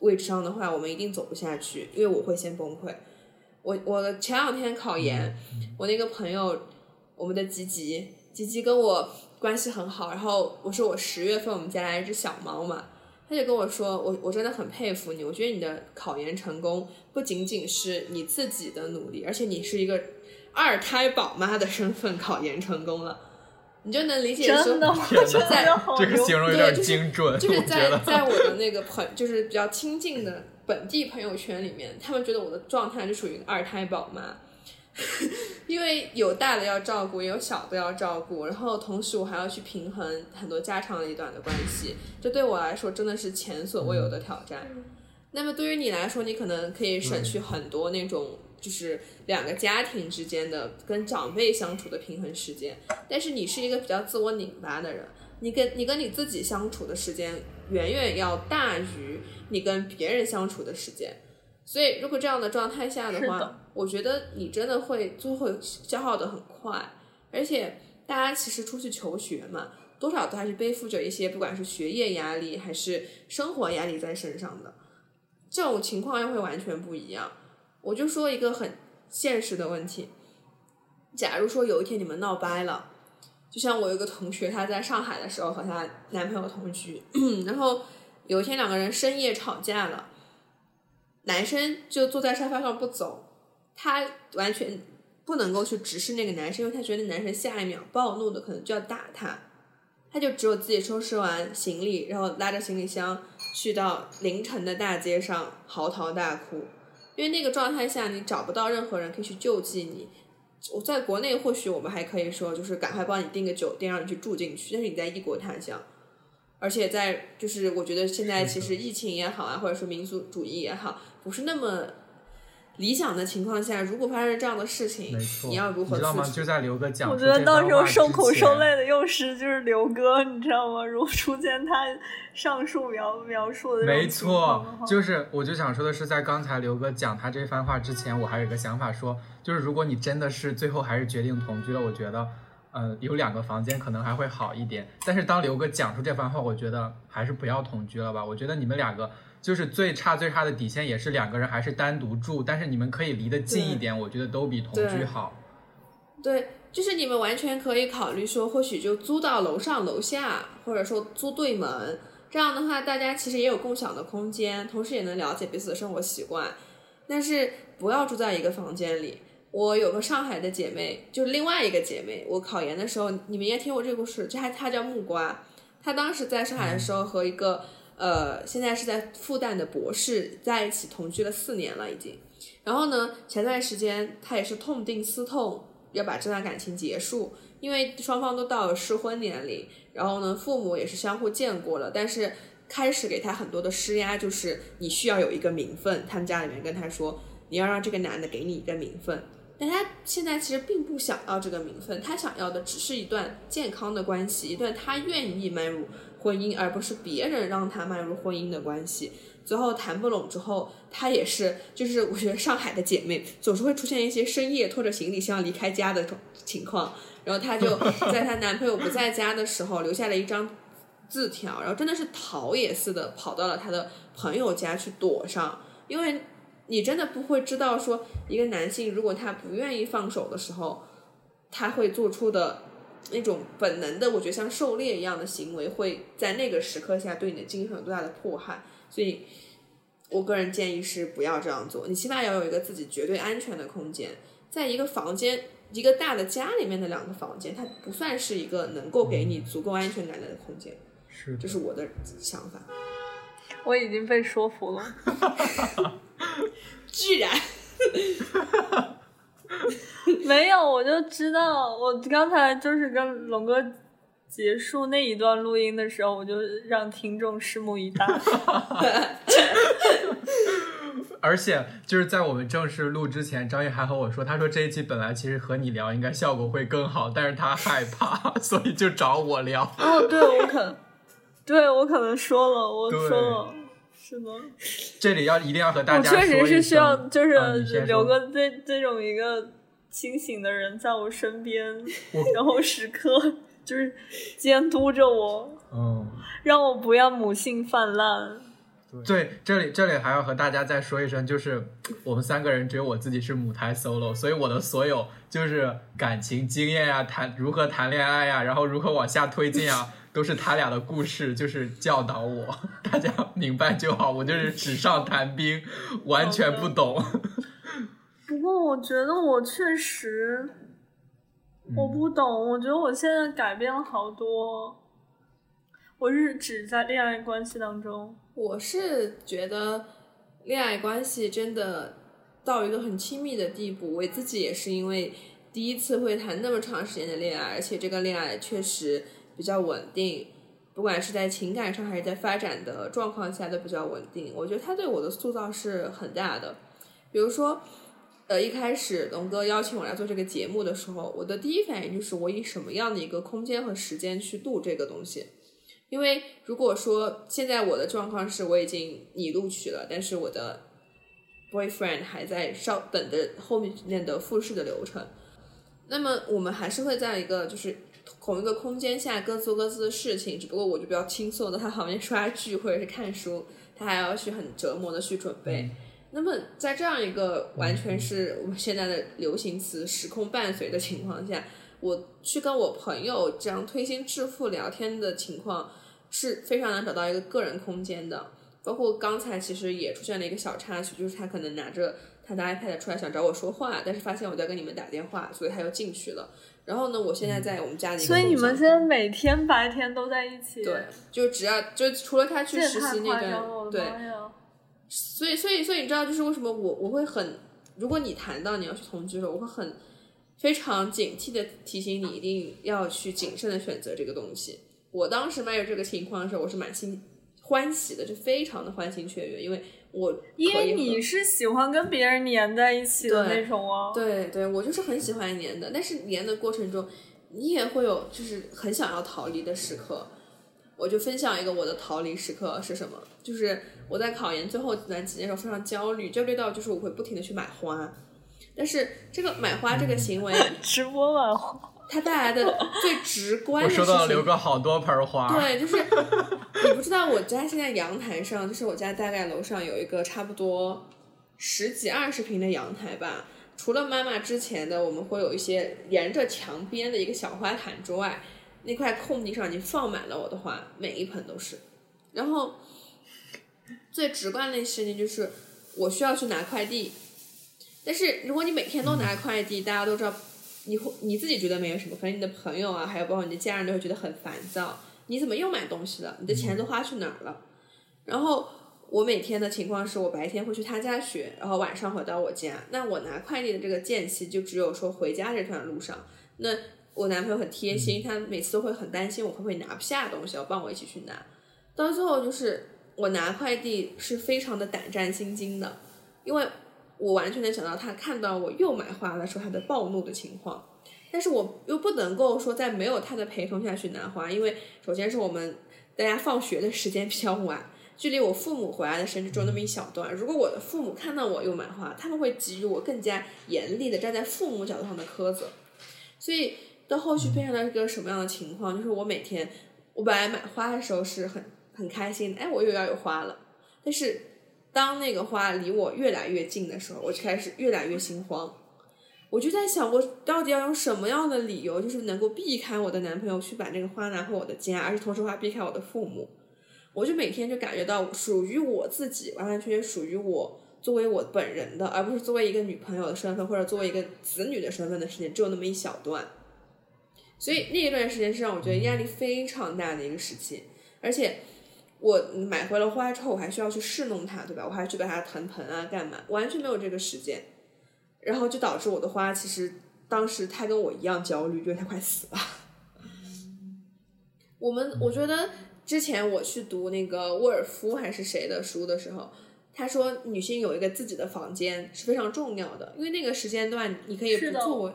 位置上的话，我们一定走不下去，因为我会先崩溃。我我前两天考研，我那个朋友，我们的吉吉，吉吉跟我关系很好，然后我说我十月份我们家来一只小猫嘛，他就跟我说，我我真的很佩服你，我觉得你的考研成功不仅仅是你自己的努力，而且你是一个二胎宝妈的身份考研成功了，你就能理解说真的，我天觉哪得好这个牛形容有点对就是精准，就是我觉得。在在我的那个朋，就是比较亲近的本地朋友圈里面，他们觉得我的状态就属于二胎宝妈，因为有大的要照顾，也有小的要照顾，然后同时我还要去平衡很多家长里短的关系，这对我来说真的是前所未有的挑战。那么对于你来说，你可能可以省去很多那种就是两个家庭之间的跟长辈相处的平衡时间，但是你是一个比较自我拧巴的人，你跟你跟你自己相处的时间远远要大于你跟别人相处的时间。所以，如果这样的状态下的话，的我觉得你真的会最后消耗的很快，而且大家其实出去求学嘛，多少都还是背负着一些不管是学业压力还是生活压力在身上的，这种情况又会完全不一样。我就说一个很现实的问题，假如说有一天你们闹掰了，就像我有一个同学，她在上海的时候和她男朋友同居，然后有一天两个人深夜吵架了。男生就坐在沙发上不走，他完全不能够去直视那个男生，因为他觉得男生下一秒暴怒的可能就要打他，他就只有自己收拾完行李，然后拉着行李箱去到凌晨的大街上嚎啕大哭，因为那个状态下你找不到任何人可以去救济你。我在国内或许我们还可以说，就是赶快帮你订个酒店让你去住进去，但是你在异国他乡。而且在就是，我觉得现在其实疫情也好啊，或者说民族主义也好，不是那么理想的情况下，如果发生这样的事情没，错，你要如何你知道吗？就在刘哥讲我觉得到时候受苦受累的又是就是刘哥，你知道吗？如果出现他上述描描述的没错就是我就想说的是，在刚才刘哥讲他这番话之前，我还有一个想法说，就是如果你真的是最后还是决定同居了，我觉得，呃，有两个房间可能还会好一点。但是当刘哥讲出这番话，我觉得还是不要同居了吧。我觉得你们两个就是最差最差的底线也是两个人还是单独住，但是你们可以离得近一点，我觉得都比同居好。对，就是你们完全可以考虑说，或许就租到楼上楼下，或者说租对门。这样的话，大家其实也有共享的空间，同时也能了解彼此的生活习惯。但是不要住在一个房间里。我有个上海的姐妹，就是另外一个姐妹，我考研的时候，你们应该听过这个故事，这还她叫木瓜，她当时在上海的时候和一个呃，现在是在复旦的博士在一起同居了四年了已经。然后呢，前段时间她也是痛定思痛，要把这段感情结束，因为双方都到了适婚年龄，然后呢，父母也是相互见过了，但是开始给她很多的施压，就是你需要有一个名分，他们家里面跟她说，你要让这个男的给你一个名分。但她现在其实并不想要这个名分，她想要的只是一段健康的关系，一段她愿意迈入婚姻，而不是别人让她迈入婚姻的关系。最后谈不拢之后，她也是，就是我觉得上海的姐妹总是会出现一些深夜拖着行李箱离开家的这种情况，然后她就在她男朋友不在家的时候留下了一张字条，然后真的是逃也似的跑到了她的朋友家去躲上，因为你真的不会知道说一个男性如果他不愿意放手的时候，他会做出的那种本能的，我觉得像狩猎一样的行为，会在那个时刻下对你的精神有多大的迫害。所以，我个人建议是不要这样做。你起码要有一个自己绝对安全的空间，在一个房间，一个大的家里面的两个房间，它不算是一个能够给你足够安全感的空间。是这是我的想法。我已经被说服了。居然，没有，我就知道，我刚才就是跟龙哥结束那一段录音的时候，我就让听众拭目以待。而且就是在我们正式录之前，张毅还和我说，他说这一期本来其实和你聊应该效果会更好，但是他害怕，所以就找我聊。哦，对，我可能，对我可能说了，我说了，是吗，这里要一定要和大家说一声，确实是需要，就是啊你先说刘哥这这种一个清醒的人在我身边，然后时刻就是监督着我，嗯。让我不要母性泛滥。对，这里这里还要和大家再说一声，就是我们三个人只有我自己是母胎 solo，所以我的所有就是感情经验呀、谈如何谈恋爱呀，然后如何往下推进啊，都是他俩的故事，就是教导我，大家明白就好。我就是纸上谈兵，完全不懂。不过我觉得我确实，我不懂，我觉得我现在改变了好多。我是指在恋爱关系当中，我是觉得恋爱关系真的到一个很亲密的地步，我自己也是因为第一次会谈那么长时间的恋爱，而且这个恋爱确实比较稳定，不管是在情感上还是在发展的状况下都比较稳定。我觉得他对我的塑造是很大的。比如说，呃，一开始龙哥邀请我来做这个节目的时候，我的第一反应就是我以什么样的一个空间和时间去录这个东西。因为如果说现在我的状况是我已经拟录取了，但是我的 boyfriend 还在稍等着后面的复试的流程，那么我们还是会在一个就是同一个空间下各做各自的事情，只不过我就比较轻松的在旁边刷剧或者是看书，他还要去很折磨的去准备。那么在这样一个完全是我们现在的流行词“时空伴随”的情况下，我去跟我朋友这样推心置腹聊天的情况是非常难找到一个个人空间的。包括刚才其实也出现了一个小插曲，就是他可能拿着他的 iPad 出来想找我说话，但是发现我在跟你们打电话，所以他又进去了。然后呢，我现在在我们家里所以你们现在每天白天都在一起，对，就只要就除了他去实习那太夸张了，段，我的对，妈呀！所以，所以，所以你知道，就是为什么我我会很，如果你谈到你要去同居了，我会很非常警惕的提醒你，一定要去谨慎的选择这个东西。我当时迈入这个情况的时候，我是满心欢喜的，就非常的欢欣雀跃，因为我因为你是喜欢跟别人粘在一起的那种啊，对对，我就是很喜欢粘的，但是粘的过程中，你也会有就是很想要逃离的时刻。我就分享一个我的逃离时刻是什么，就是我在考研最后那几年的时候非常焦虑，焦虑到就是我会不停的去买花，但是这个买花这个行为，直播买花，它带来的最直观的事情收到了刘，哥好多盆花，对，就是你不知道我家现在阳台上，就是我家大概楼上有一个差不多十几二十平的阳台吧。除了妈妈之前的，我们会有一些沿着墙边的一个小花坛之外，那块空地上已经放满了我的花，每一盆都是。然后最直观的事情就是我需要去拿快递，但是如果你每天都拿快递，大家都知道，你会你自己觉得没有什么，反正你的朋友啊，还有包括你的家人都会觉得很烦躁。你怎么又买东西了？你的钱都花去哪儿了？然后我每天的情况是我白天会去他家学，然后晚上回到我家。那我拿快递的这个间隙就只有说回家这段路上。那我男朋友很贴心，他每次都会很担心我会不会拿不下东西，要帮我一起去拿。到最后就是我拿快递是非常的胆战心惊的，因为我完全能想到他看到我又买花的时候他的暴怒的情况。但是我又不能够说在没有他的陪同下去拿花，因为首先是我们大家放学的时间比较晚，距离我父母回来的时间就只有那么一小段。如果我的父母看到我又买花，他们会给予我更加严厉的站在父母角度上的苛责。所以到后续变成了一个什么样的情况？就是我每天，我本来买花的时候是很很开心的，哎，我又要有花了。但是当那个花离我越来越近的时候，我就开始越来越心慌。我就在想，我到底要用什么样的理由，就是能够避开我的男朋友去把那个花拿回我的家，而且同时还避开我的父母。我就每天就感觉到属于我自己，完完全全属于我作为我本人的，而不是作为一个女朋友的身份或者作为一个子女的身份的时间，只有那么一小段。所以那一段时间是让我觉得压力非常大的一个时期，而且我买回了花之后，我还需要去侍弄它，对吧？我还去把它腾盆啊，干嘛？完全没有这个时间，然后就导致我的花其实当时它跟我一样焦虑，觉得它快死了。我们我觉得之前我去读那个沃尔夫还是谁的书的时候，他说女性有一个自己的房间是非常重要的，因为那个时间段你可以不作为，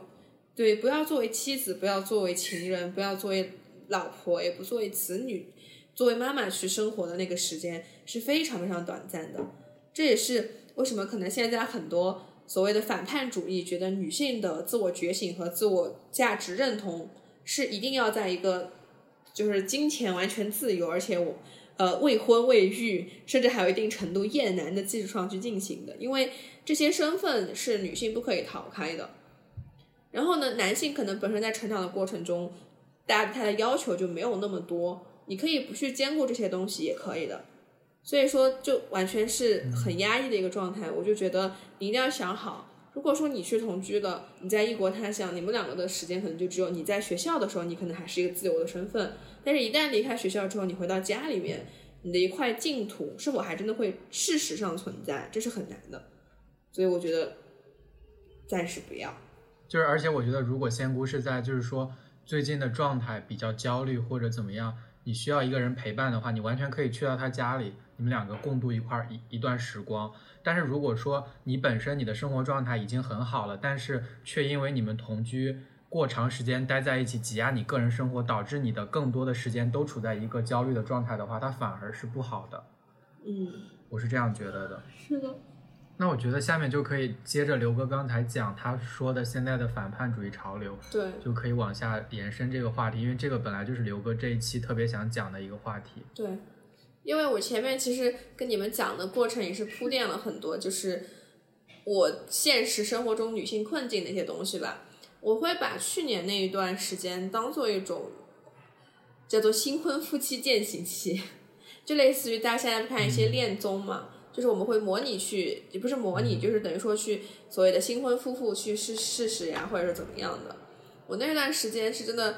对，不要作为妻子，不要作为情人，不要作为老婆，也不作为子女，作为妈妈去生活的那个时间是非常非常短暂的。这也是为什么可能现在很多所谓的反叛主义觉得女性的自我觉醒和自我价值认同是一定要在一个就是金钱完全自由，而且我呃未婚未育，甚至还有一定程度厌男的基础上去进行的，因为这些身份是女性不可以逃开的。然后呢，男性可能本身在成长的过程中，大家对他的要求就没有那么多，你可以不去兼顾这些东西也可以的。所以说，就完全是很压抑的一个状态。我就觉得你一定要想好，如果说你去同居了，你在异国他乡，你们两个的时间可能就只有你在学校的时候，你可能还是一个自由的身份，但是一旦离开学校之后，你回到家里面，你的一块净土是否还真的会事实上存在，这是很难的。所以我觉得暂时不要。就是而且我觉得，如果仙姑是在就是说最近的状态比较焦虑或者怎么样，你需要一个人陪伴的话，你完全可以去到他家里，你们两个共度一块儿一一段时光。但是如果说你本身你的生活状态已经很好了，但是却因为你们同居过长时间待在一起，挤压你个人生活，导致你的更多的时间都处在一个焦虑的状态的话，它反而是不好的。嗯，我是这样觉得的。是的，那我觉得下面就可以接着刘哥刚才讲他说的现在的反叛主义潮流，对就可以往下延伸这个话题，因为这个本来就是刘哥这一期特别想讲的一个话题。对，因为我前面其实跟你们讲的过程也是铺垫了很多，就是我现实生活中女性困境的一些东西吧。我会把去年那一段时间当做一种叫做新婚夫妻践行期，就类似于大家现在看一些恋综嘛，就是我们会模拟去，也不是模拟，就是等于说去所谓的新婚夫妇去试试试呀，或者是怎么样的。我那段时间是真的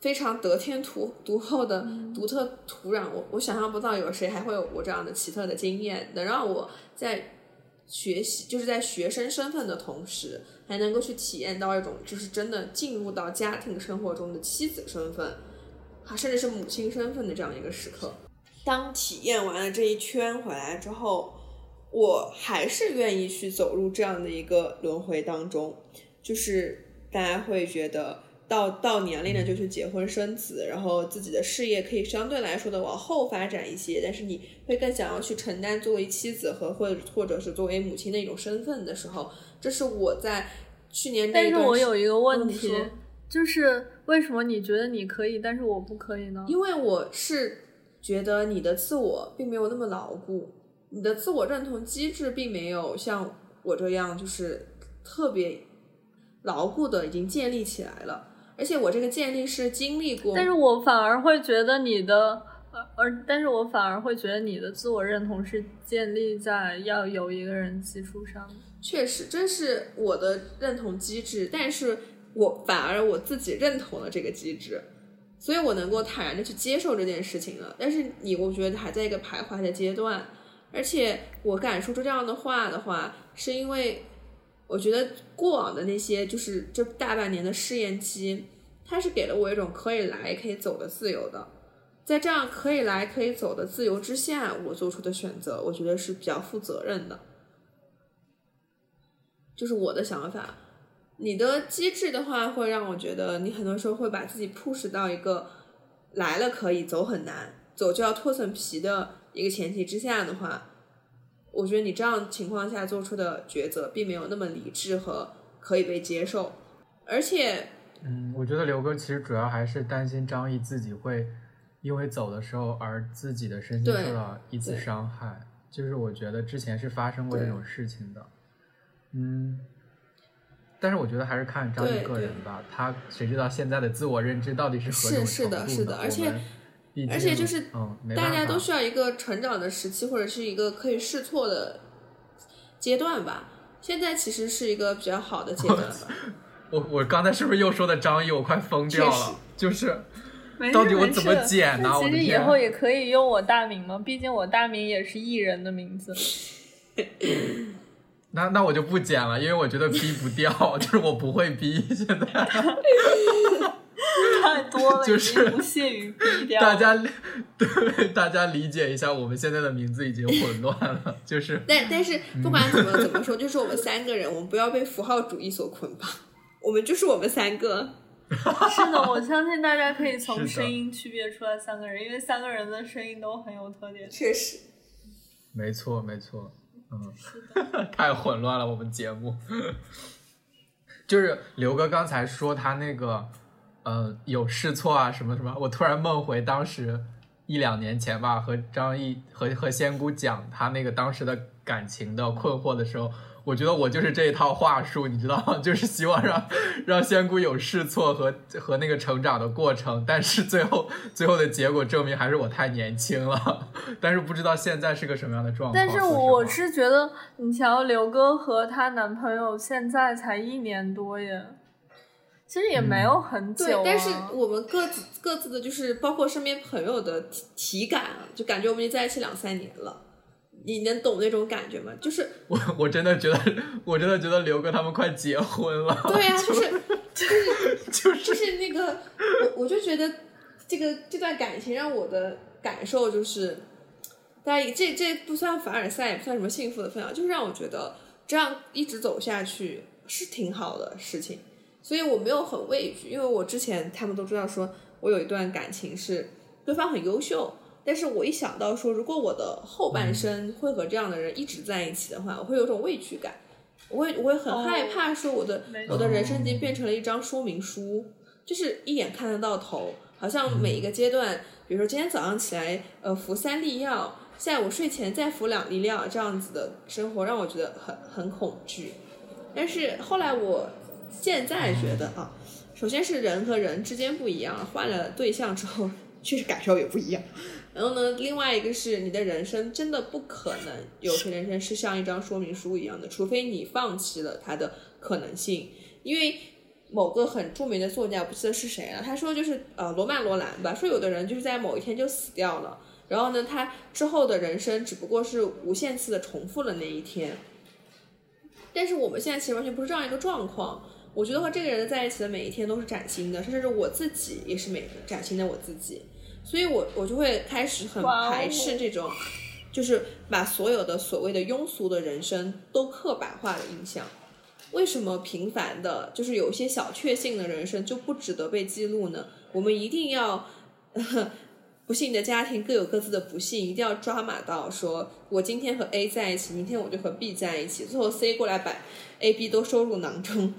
非常得天独独厚的独特土壤，我我想象不到有谁还会有我这样的奇特的经验，能让我在学习，就是在学生身份的同时，还能够去体验到一种就是真的进入到家庭生活中的妻子身份，啊，甚至是母亲身份的这样一个时刻。当体验完了这一圈回来之后，我还是愿意去走入这样的一个轮回当中，就是大家会觉得到到年龄了就去结婚生子，然后自己的事业可以相对来说的往后发展一些，但是你会更想要去承担作为妻子和或者或者是作为母亲的一种身份的时候，这是我在去年那但是我有一个问题，就是为什么你觉得你可以，但是我不可以呢？因为我是觉得你的自我并没有那么牢固，你的自我认同机制并没有像我这样就是特别牢固的已经建立起来了，而且我这个建立是经历过，但是我反而会觉得你的，呃，而但是我反而会觉得你的自我认同是建立在要有一个人基础上。确实这是我的认同机制，但是我反而我自己认同了这个机制。所以我能够坦然的去接受这件事情了，但是你我觉得还在一个徘徊的阶段，而且我敢说出这样的话的话，是因为我觉得过往的那些就是这大半年的试验期，它是给了我一种可以来可以走的自由的，在这样可以来可以走的自由之下，我做出的选择，我觉得是比较负责任的，就是我的想法。你的机制的话，会让我觉得你很多时候会把自己 push 到一个来了可以走很难，走就要脱层皮的一个前提之下的话，我觉得你这样情况下做出的抉择并没有那么理智和可以被接受，而且嗯，我觉得刘哥其实主要还是担心张译自己会因为走的时候而自己的身心受到一次伤害，就是我觉得之前是发生过这种事情的，嗯。但是我觉得还是看张译个人吧，他谁知道现在的自我认知到底是何种是是的程度呢是的而且而且就是大家都需要一个成长的时期，或者是一个可以试错的阶段吧。现在其实是一个比较好的阶段吧。我我刚才是不是又说的张译？我快疯掉了，就是到底我怎么剪呢那其实以后也可以用我大名嘛，毕竟我大名也是艺人的名字。那那我就不剪了，因为我觉得逼不掉，就是我不会逼。现在太多了，就是已经不屑于逼掉。大家对大家理解一下，我们现在的名字已经混乱了，就是但但是不管怎么怎么说，就是我们三个人，我们不要被符号主义所捆绑，我们就是我们三个。是的，我相信大家可以从声音区别出来三个人，因为三个人的声音都很有特点。确实，没错没错，嗯，太混乱了，我们节目。就是刘哥刚才说他那个，呃，有试错啊什么什么，我突然梦回当时一两年前吧，和张译和和仙姑讲他那个当时的感情的困惑的时候，我觉得我就是这一套话术，你知道吗？就是希望让让仙姑有试错和和那个成长的过程，但是最后最后的结果证明还是我太年轻了，但是不知道现在是个什么样的状况。但是我是觉得，你瞧刘哥和她男朋友现在才一年多耶，其实也没有很久、啊对，但是我们各自各自的，就是包括身边朋友的体体感啊，就感觉我们已经在一起两三年了。你能懂那种感觉吗？就是我我真的觉得，我真的觉得刘哥他们快结婚了。对呀、就是就是就是就是那个，我我就觉得这个这段感情让我的感受就是，大家这这不算凡尔赛，也不算什么幸福的分享，就是让我觉得这样一直走下去是挺好的事情，所以我没有很畏惧，因为我之前他们都知道说我有一段感情是对方很优秀。但是我一想到说，如果我的后半生会和这样的人一直在一起的话，我会有种畏惧感，我会我会很害怕说我的、我的人生已经变成了一张说明书，就是一眼看得到头，好像每一个阶段，比如说今天早上起来，呃，服三粒药，下午睡前再服两粒药，这样子的生活让我觉得很很恐惧。但是后来我现在觉得啊，首先是人和人之间不一样，换了对象之后，确实感受也不一样。然后呢，另外一个是你的人生真的不可能有些人生是像一张说明书一样的，除非你放弃了它的可能性。因为某个很著名的作家，不记得是谁了，他说就是呃罗曼罗兰吧，说有的人就是在某一天就死掉了，然后呢，他之后的人生只不过是无限次的重复了那一天。但是我们现在其实完全不是这样一个状况。我觉得和这个人在一起的每一天都是崭新的，甚至是我自己也是每崭新的我自己。所以我我就会开始很排斥这种，就是把所有的所谓的庸俗的人生都刻板化的印象。为什么平凡的，就是有一些小确幸的人生就不值得被记录呢？我们一定要，不幸的家庭各有各自的不幸，一定要抓马到说，我今天和 A 在一起，明天我就和 B 在一起，最后 C 过来把 A、B 都收入囊中，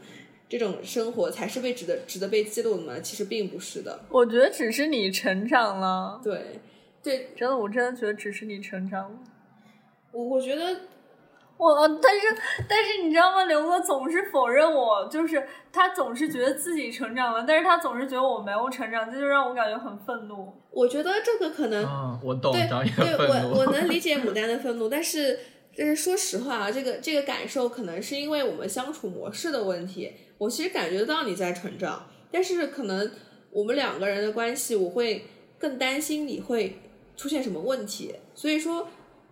这种生活才是被值得值得被记录的吗？其实并不是的。我觉得只是你成长了，对，对真的，我真的觉得只是你成长了。我我觉得我，但是但是你知道吗？刘哥总是否认我，就是他总是觉得自己成长了，但是他总是觉得我没有成长，这就让我感觉很愤怒。我觉得这个可能啊，我懂对张宇对，的愤怒。我我 能理解牡丹的愤怒，但是但是说实话啊，这个这个感受可能是因为我们相处模式的问题。我其实感觉得到你在成长，但是可能我们两个人的关系，我会更担心你会出现什么问题，所以说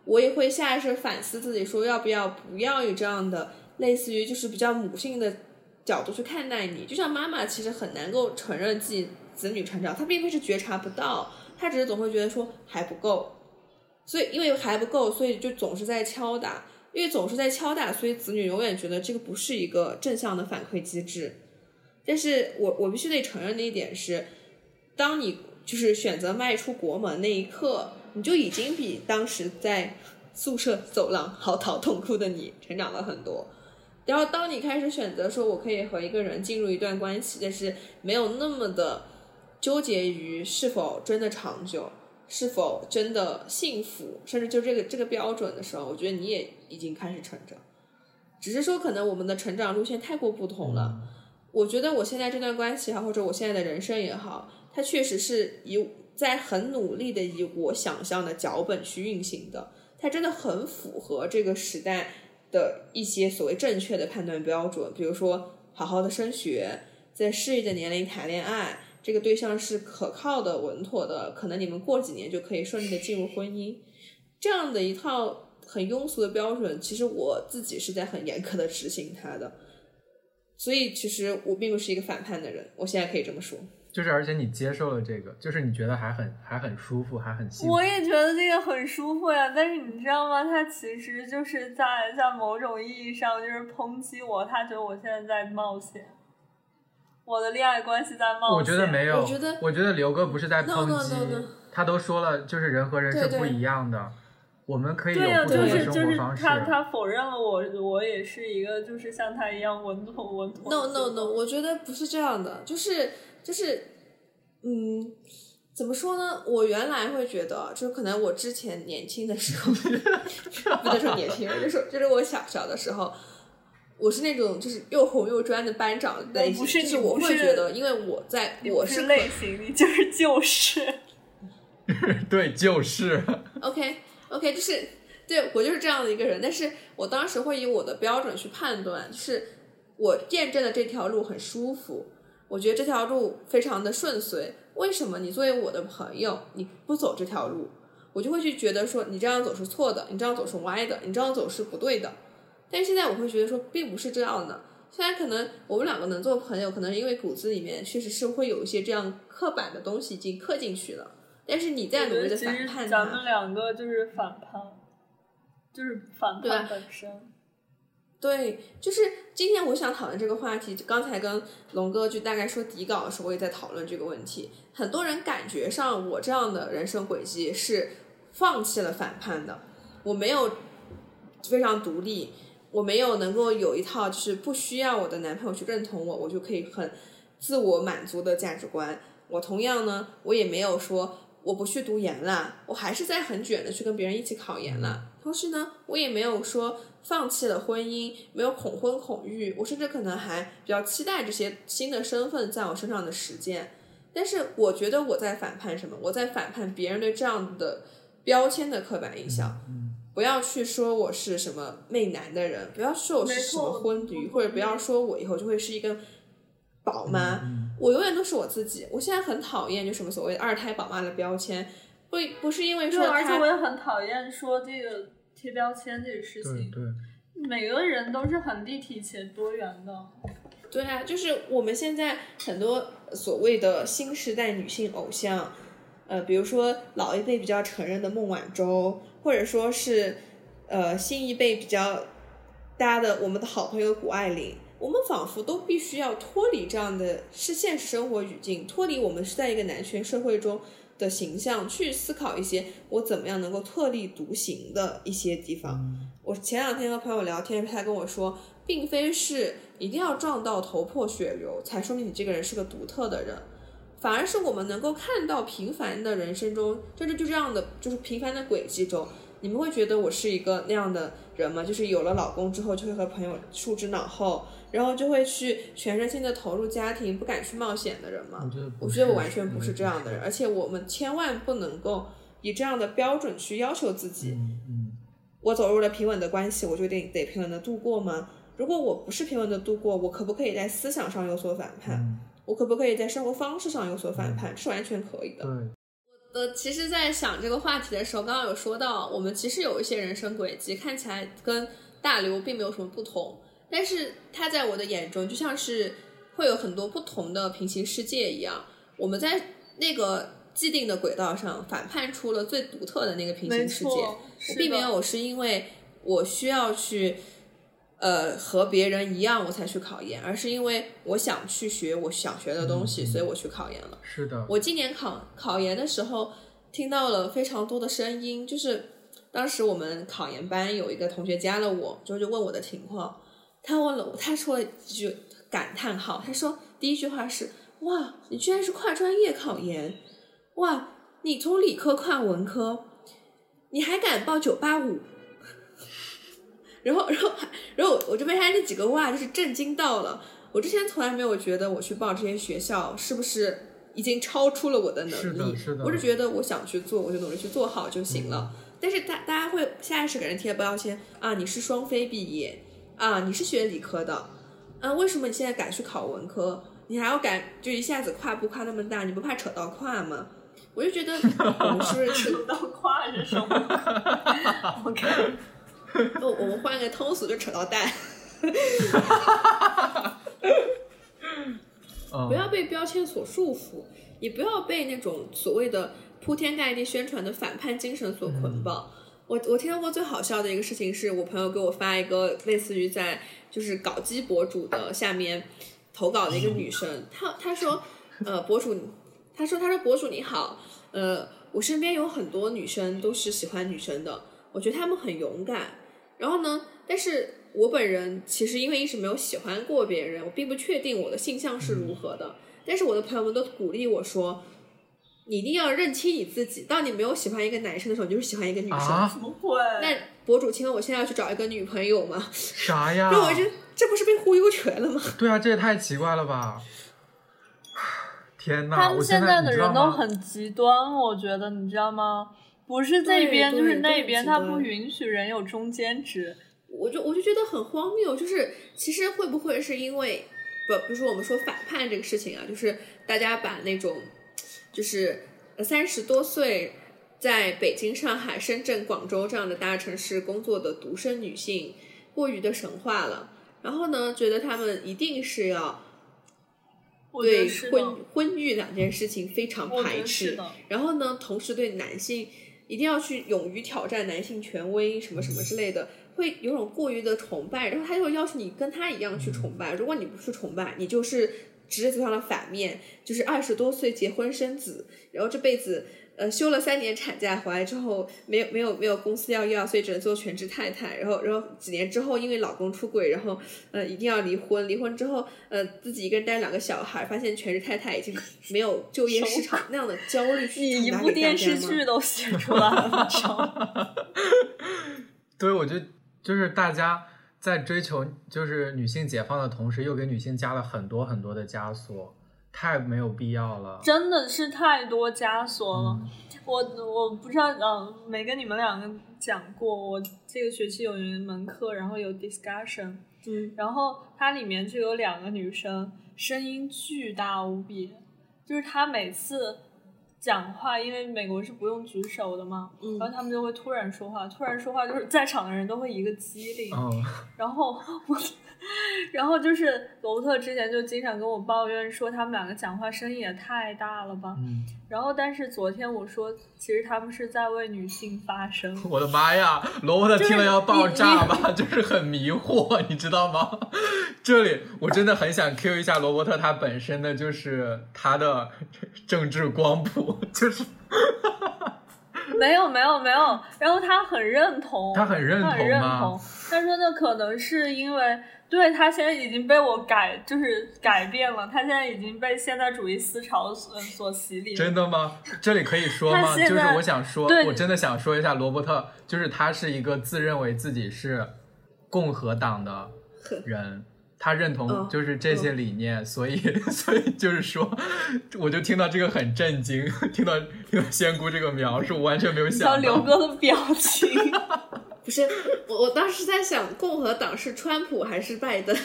我也会下意识反思自己，说要不要不要以这样的类似于就是比较母性的角度去看待你。就像妈妈其实很难够承认自己子女成长，她并非是觉察不到，她只是总会觉得说还不够，所以因为还不够，所以就总是在敲打。因为总是在敲打，所以子女永远觉得这个不是一个正向的反馈机制。但是我我必须得承认的一点是，当你就是选择迈出国门那一刻，你就已经比当时在宿舍走廊嚎啕痛哭的你成长了很多。然后当你开始选择说我可以和一个人进入一段关系，但是没有那么的纠结于是否真的长久，是否真的幸福，甚至就这个这个标准的时候，我觉得你也已经开始成长。只是说，可能我们的成长路线太过不同了。我觉得我现在这段关系也好，或者我现在的人生也好，它确实是以在很努力的以我想象的脚本去运行的，它真的很符合这个时代的一些所谓正确的判断标准，比如说好好的升学，在适宜的年龄谈恋爱，这个对象是可靠的、稳妥的，可能你们过几年就可以顺利的进入婚姻，这样的一套很庸俗的标准，其实我自己是在很严苛的执行它的。所以其实我并不是一个反叛的人，我现在可以这么说。就是而且你接受了这个，就是你觉得还很还很舒服，还很幸福我。也觉得这个很舒服呀，但是你知道吗？他其实就是在在某种意义上就是抨击我，他觉得我现在在冒险，我的恋爱关系在冒险。我觉得没有，我觉得我觉得刘哥不是在 No, 抨 no, 击 no, no. 他都说了，就是人和人是对对不一样的，我们可以有对呀、不同的就是就是生活方式。他他否认了我，我也是一个就是像他一样稳妥稳妥。No no no，我觉得不是这样的，就是就是，嗯，怎么说呢？我原来会觉得，就可能我之前年轻的时候，不能说年轻人，就是就是我小小的时候。我是那种就是又红又专的班长类型，不是就是我会觉得，因为我在我是类型，你就是就是。对，就是。OK OK，就是对我就是这样的一个人，但是我当时会以我的标准去判断，就是我见证了这条路很舒服，我觉得这条路非常的顺遂。为什么你作为我的朋友，你不走这条路？我就会去觉得说你这样走是错的，你这样走是歪的，你这样走是不对的。但是现在我会觉得说并不是这样的。虽然可能我们两个能做朋友，可能因为骨子里面确实是会有一些这样刻板的东西已经刻进去了。但是你在努力的反叛咱们，两个就是反叛，就是反叛本身。对，就是今天我想讨论这个话题。刚才跟龙哥就大概说底稿的时候，我也在讨论这个问题。很多人感觉上我这样的人生轨迹是放弃了反叛的，我没有非常独立，我没有能够有一套就是不需要我的男朋友去认同我，我就可以很自我满足的价值观。我同样呢，我也没有说我不去读研啦，我还是在很卷的去跟别人一起考研啦。同时呢，我也没有说放弃了婚姻，没有恐婚恐育，我甚至可能还比较期待这些新的身份在我身上的实践。但是我觉得我在反叛什么？我在反叛别人对这样的标签的刻板印象。不要去说我是什么媚男的人，不要说我是什么婚驴，或者不要说我以后就会是一个宝妈。我永远都是我自己。我现在很讨厌就什么所谓的二胎宝妈的标签，不不是因为，说而且我也很讨厌说这个贴标签这个事情。对对，每个人都是很立体且多元的。对啊，就是我们现在很多所谓的新时代女性偶像，呃，比如说老一辈比较承认的孟晚舟，或者说是呃新一辈比较大家的我们的好朋友谷爱凌，我们仿佛都必须要脱离这样的是现实生活语境，脱离我们是在一个男权社会中的形象，去思考一些我怎么样能够特立独行的一些地方。我前两天和朋友聊天，他跟我说，并非是一定要撞到头破血流才说明你这个人是个独特的人，反而是我们能够看到平凡的人生中，甚至就这样的就是平凡的轨迹中，你们会觉得我是一个那样的人吗？就是有了老公之后，就会和朋友束之脑后，然后就会去全身心的投入家庭，不敢去冒险的人吗？我觉得我觉得我完全不是这样的人，而且我们千万不能够以这样的标准去要求自己。嗯嗯我走入了平稳的关系，我就得得平稳的度过吗？如果我不是平稳的度过，我可不可以在思想上有所反叛？嗯，我可不可以在生活方式上有所反叛？是完全可以的。对，呃，其实，在想这个话题的时候，刚刚有说到，我们其实有一些人生轨迹看起来跟大刘并没有什么不同，但是他在我的眼中就像是会有很多不同的平行世界一样。我们在那个既定的轨道上反叛出了最独特的那个平行世界。我并没有是因为我需要去，呃，和别人一样我才去考研，而是因为我想去学我想学的东西，所以我去考研了。是的，我今年考考研的时候，听到了非常多的声音，就是当时我们考研班有一个同学加了我，就就问我的情况，他问了，他说了一句感叹号，他说第一句话是哇，你居然是跨专业考研，哇，你从理科跨文科，你还敢报九八五。然后，然后，然后我就被他那几个哇，就是震惊到了。我之前从来没有觉得我去报这些学校是不是已经超出了我的能是力，的是的我是觉得我想去做，我就努力去做好就行了。但是大大家会下意识给人贴标签啊，你是双非毕业啊，你是学理科的啊，为什么你现在敢去考文科？你还要敢就一下子跨步跨那么大，你不怕扯到胯吗？我就觉得 我们是不是扯到胯是什么？OK，哦，我们换个通俗就扯到蛋，嗯不要被标签所束缚，也不要被那种所谓的铺天盖地宣传的反叛精神所捆绑。我我听到过最好笑的一个事情是，我朋友给我发一个类似于在就是搞基博主的下面投稿的一个女生，她她说，呃，博主，她说她说博主你好，呃，我身边有很多女生都是喜欢女生的，我觉得她们很勇敢。然后呢，但是我本人其实因为一直没有喜欢过别人，我并不确定我的性向是如何的。但是我的朋友们都鼓励我说，你一定要认清你自己。当你没有喜欢一个男生的时候，你就是喜欢一个女生。啊怎么会？那博主，请问我现在要去找一个女朋友吗？啥呀？那我这这不是被忽悠瘸了吗？对啊，这也太奇怪了吧！天呐，他们现在的人都很极端，我觉得你知道吗？不是这边就是那边，他不允许人有中间值。我就我就觉得很荒谬，就是其实会不会是因为不，比如说我们说反叛这个事情啊，就是大家把那种就是三十多岁在北京、上海、深圳、广州这样的大城市工作的独生女性过于的神化了。然后呢，觉得他们一定是要对婚婚育两件事情非常排斥然后呢，同时对男性一定要去勇于挑战男性权威什么什么之类的，会有种过于的崇拜，然后他就要求你跟他一样去崇拜，如果你不去崇拜，你就是直接走向了反面，就是二十多岁结婚生子，然后这辈子。呃，休了三年产假回来之后，没有没有没有公司要要，所以只能做全职太太。然后然后几年之后，因为老公出轨，然后呃一定要离婚。离婚之后，呃自己一个人带两个小孩，发现全职太太已经没有就业市场那样的焦虑你一部电视剧都写出来了？对，我觉得就是大家在追求就是女性解放的同时，又给女性加了很多很多的枷锁，太没有必要了。真的是太多枷锁了。嗯我我不知道，嗯、没跟你们两个讲过，我这个学期有一门课，然后有 discussion，嗯，然后它里面就有两个女生，声音巨大无比，就是她每次讲话，因为美国是不用举手的嘛，嗯然后他们就会突然说话，突然说话就是在场的人都会一个机灵，嗯，然后我，然后就是罗伯特之前就经常跟我抱怨说他们两个讲话声音也太大了吧，嗯然后但是昨天我说，其实他们是在为女性发声。我的妈呀，罗伯特听了要爆炸吧？就是很迷惑，你知道吗？这里我真的很想 Q 一下罗伯特，他本身的就是他的政治光谱，就是 没有没有没有，然后他很认同，他很认他很认同吗。他说那可能是因为，对他现在已经被我改，就是改变了，他现在已经被现代主义思潮所所洗礼。真的吗？这里可以说吗？就是我想说，我真的想说一下罗伯特，就是他是一个自认为自己是共和党的人。他认同嗯就是这些理念，所以 所以就是说，我就听到这个很震惊，听到听到仙姑这个描述，我完全没有想到。刘哥的表情 不是，我我当时在想，共和党是川普还是拜登？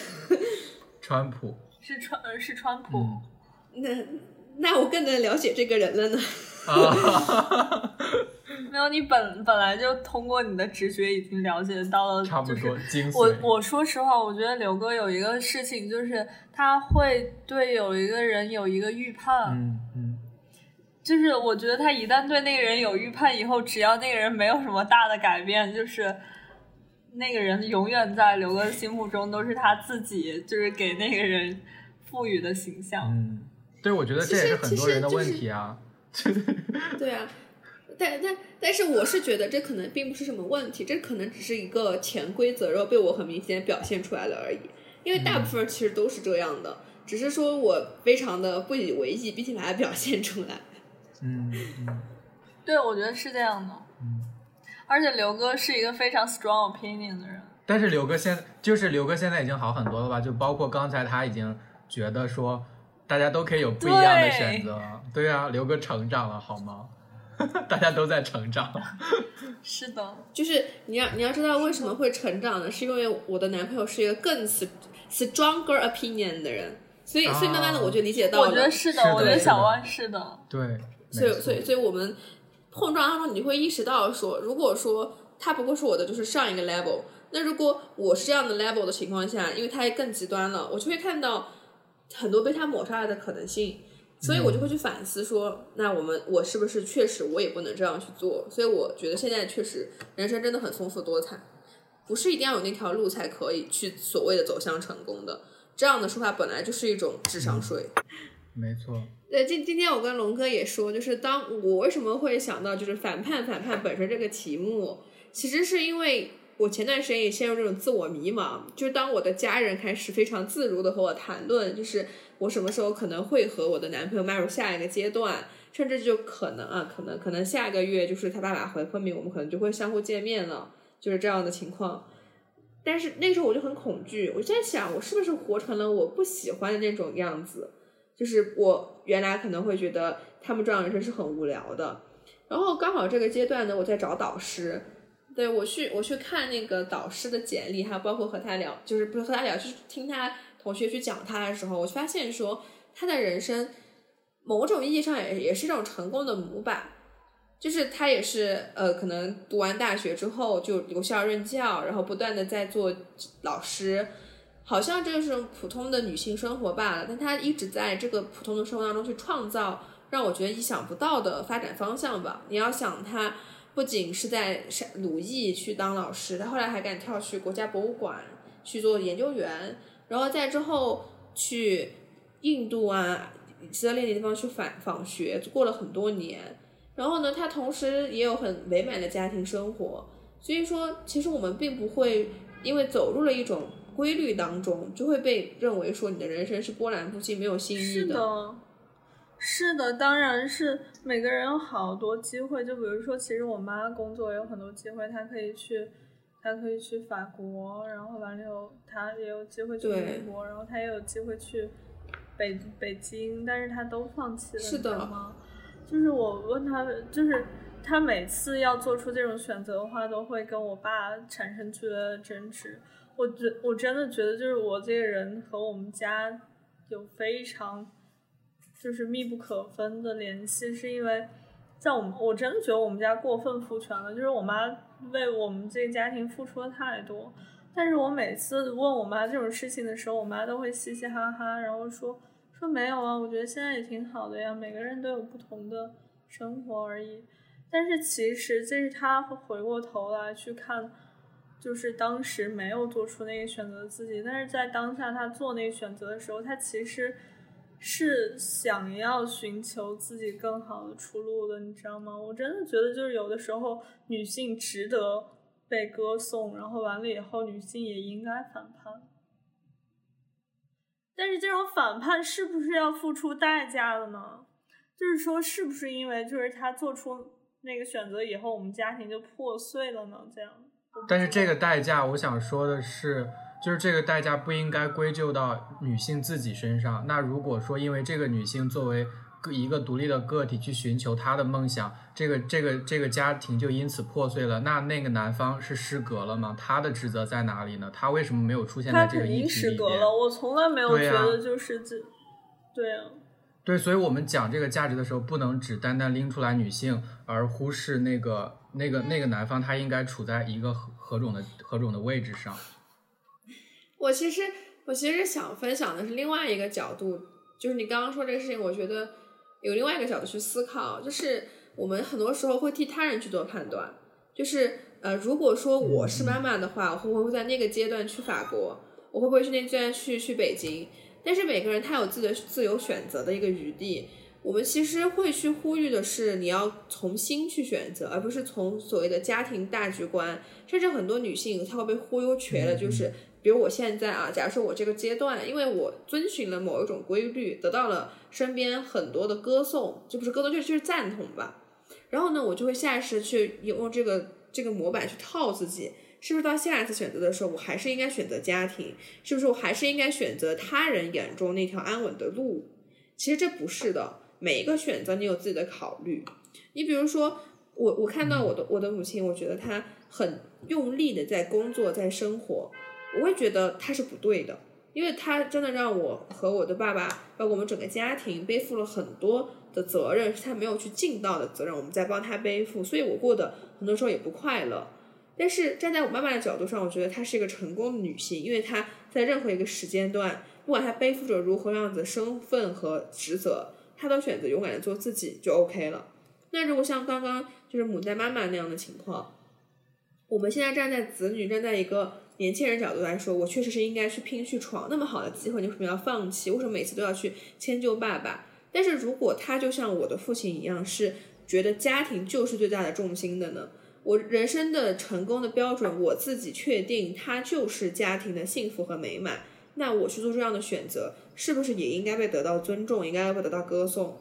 川普，是川呃是川普。嗯那那我更能了解这个人了呢。啊，没有，你本本来就通过你的直觉已经了解到了，差不就是多我。我说实话，我觉得刘哥有一个事情，就是他会对有一个人有一个预判，嗯嗯，就是我觉得他一旦对那个人有预判以后，只要那个人没有什么大的改变，就是那个人永远在刘哥心目中都是他自己就是给那个人赋予的形象。嗯，对，我觉得这也是很多人的问题啊。对啊，但但但是我是觉得这可能并不是什么问题，这可能只是一个潜规则，然后被我很明显表现出来了而已。因为大部分其实都是这样的，只是说我非常的不以为意，并且把它表现出来。嗯嗯对，我觉得是这样的。嗯。而且刘哥是一个非常 strong opinion 的人。但是刘哥现就是刘哥现在已经好很多了吧？就包括刚才他已经觉得说，大家都可以有不一样的选择。对啊，留个成长了好吗？大家都在成长。是的，就是你要你要知道为什么会成长呢？是因为我的男朋友是一个更 stronger opinion 的人，所以所以慢慢的我就理解到了。我觉得是的，我觉得小汪是的。对，所以所以所以我们碰撞当中，你会意识到说，如果说他不过是我的就是上一个 level，那如果我是这样的 level 的情况下，因为他更极端了，我就会看到很多被他抹杀了的可能性。所以我就会去反思说，那我们我是不是确实我也不能这样去做？所以我觉得现在确实人生真的很丰富多彩，不是一定要有那条路才可以去所谓的走向成功的。这样的说法本来就是一种智商税。没错。对，今今天我跟龙哥也说，就是当我为什么会想到就是反叛反叛本身这个题目，其实是因为我前段时间也陷入这种自我迷茫，就是当我的家人开始非常自如的和我谈论，就是我什么时候可能会和我的男朋友迈入下一个阶段，甚至就可能啊，可能可能下个月就是他爸爸回昆明，我们可能就会相互见面了，就是这样的情况。但是那时候我就很恐惧，我就在想，我是不是活成了我不喜欢的那种样子？就是我原来可能会觉得他们这样人生是很无聊的，然后刚好这个阶段呢，我在找导师，对我去我去看那个导师的简历，还有包括和他聊，就是不是和他聊，就是听他同学去讲他的时候，我就发现说他的人生某种意义上也也是一种成功的模板，就是他也是呃，可能读完大学之后就留校任教，然后不断的在做老师，好像这就是普通的女性生活罢了。但她一直在这个普通的生活当中去创造让我觉得意想不到的发展方向吧。你要想，她不仅是在鲁艺去当老师，他后来还敢跳去国家博物馆去做研究员，然后在之后去印度啊、其他列的地方去访访学，过了很多年。然后呢，他同时也有很美满的家庭生活，所以说，其实我们并不会因为走入了一种规律当中，就会被认为说你的人生是波澜不惊、没有新意是的，是的，当然是每个人有好多机会。就比如说，其实我妈工作有很多机会，她可以去，她可以去法国，然后完了以后，她也有机会去对美国，然后她也有机会去北北京，但是她都放弃了，是的你知道吗？就是我问她，就是她每次要做出这种选择的话，都会跟我爸产生剧烈的争执。我觉我真的觉得，就是我这个人和我们家有非常就是密不可分的联系，是因为在我们我真的觉得我们家过分父权了，就是我妈为我们这个家庭付出了太多。但是我每次问我妈这种事情的时候，我妈都会嘻嘻哈哈，然后说说没有啊，我觉得现在也挺好的呀，每个人都有不同的生活而已。但是其实这是她回过头来去看，就是当时没有做出那个选择的自己，但是在当下她做那个选择的时候，她其实是想要寻求自己更好的出路的，你知道吗？我真的觉得就是有的时候女性值得被歌颂，然后完了以后女性也应该反叛。但是这种反叛是不是要付出代价的呢？就是说，是不是因为就是她做出那个选择以后，我们家庭就破碎了呢？这样。但是这个代价，我想说的是，就是这个代价不应该归咎到女性自己身上。那如果说因为这个女性作为个一个独立的个体去寻求她的梦想，这个这个这个家庭就因此破碎了，那那个男方是失格了吗？他的职责在哪里呢？他为什么没有出现他在这个议题里边？失格了，我从来没有觉得就是这，对啊。对，所以我们讲这个价值的时候，不能只单单拎出来女性，而忽视那个那个那个男方，他应该处在一个何何种的何种的位置上。我其实我其实想分享的是另外一个角度，就是你刚刚说这个事情，我觉得有另外一个角度去思考，就是我们很多时候会替他人去做判断，就是呃，如果说我是妈妈的话，我会不会在那个阶段去法国？我会不会去那个阶段去去北京？但是每个人他有自己的自由选择的一个余地。我们其实会去呼吁的是，你要从心去选择，而不是从所谓的家庭大局观。甚至很多女性她会被忽悠瘸了，就是比如我现在啊，假如说我这个阶段，因为我遵循了某一种规律，得到了身边很多的歌颂，就不是歌颂，就是就是赞同吧。然后呢，我就会下意识去用这个这个模板去套自己，是不是到下一次选择的时候，我还是应该选择家庭？是不是我还是应该选择他人眼中那条安稳的路？其实这不是的，每一个选择你有自己的考虑。你比如说，我我看到我的我的母亲，我觉得她很用力的在工作，在生活，我会觉得她是不对的，因为她真的让我和我的爸爸，包括我们整个家庭背负了很多的责任，是他没有去尽到的责任，我们在帮他背负，所以我过得很多时候也不快乐。但是站在我妈妈的角度上，我觉得她是一个成功的女性，因为她在任何一个时间段，不管她背负着如何样子的身份和职责，她都选择勇敢的做自己就 OK 了。那如果像刚刚就是牡丹妈妈那样的情况，我们现在站在子女，站在一个年轻人角度来说，我确实是应该去拼去闯，那么好的机会，你为什么要放弃？为什么每次都要去迁就爸爸？但是如果他就像我的父亲一样，是觉得家庭就是最大的重心的呢？我人生的成功的标准，我自己确定，它就是家庭的幸福和美满。那我去做这样的选择，是不是也应该被得到尊重，应该被得到歌颂？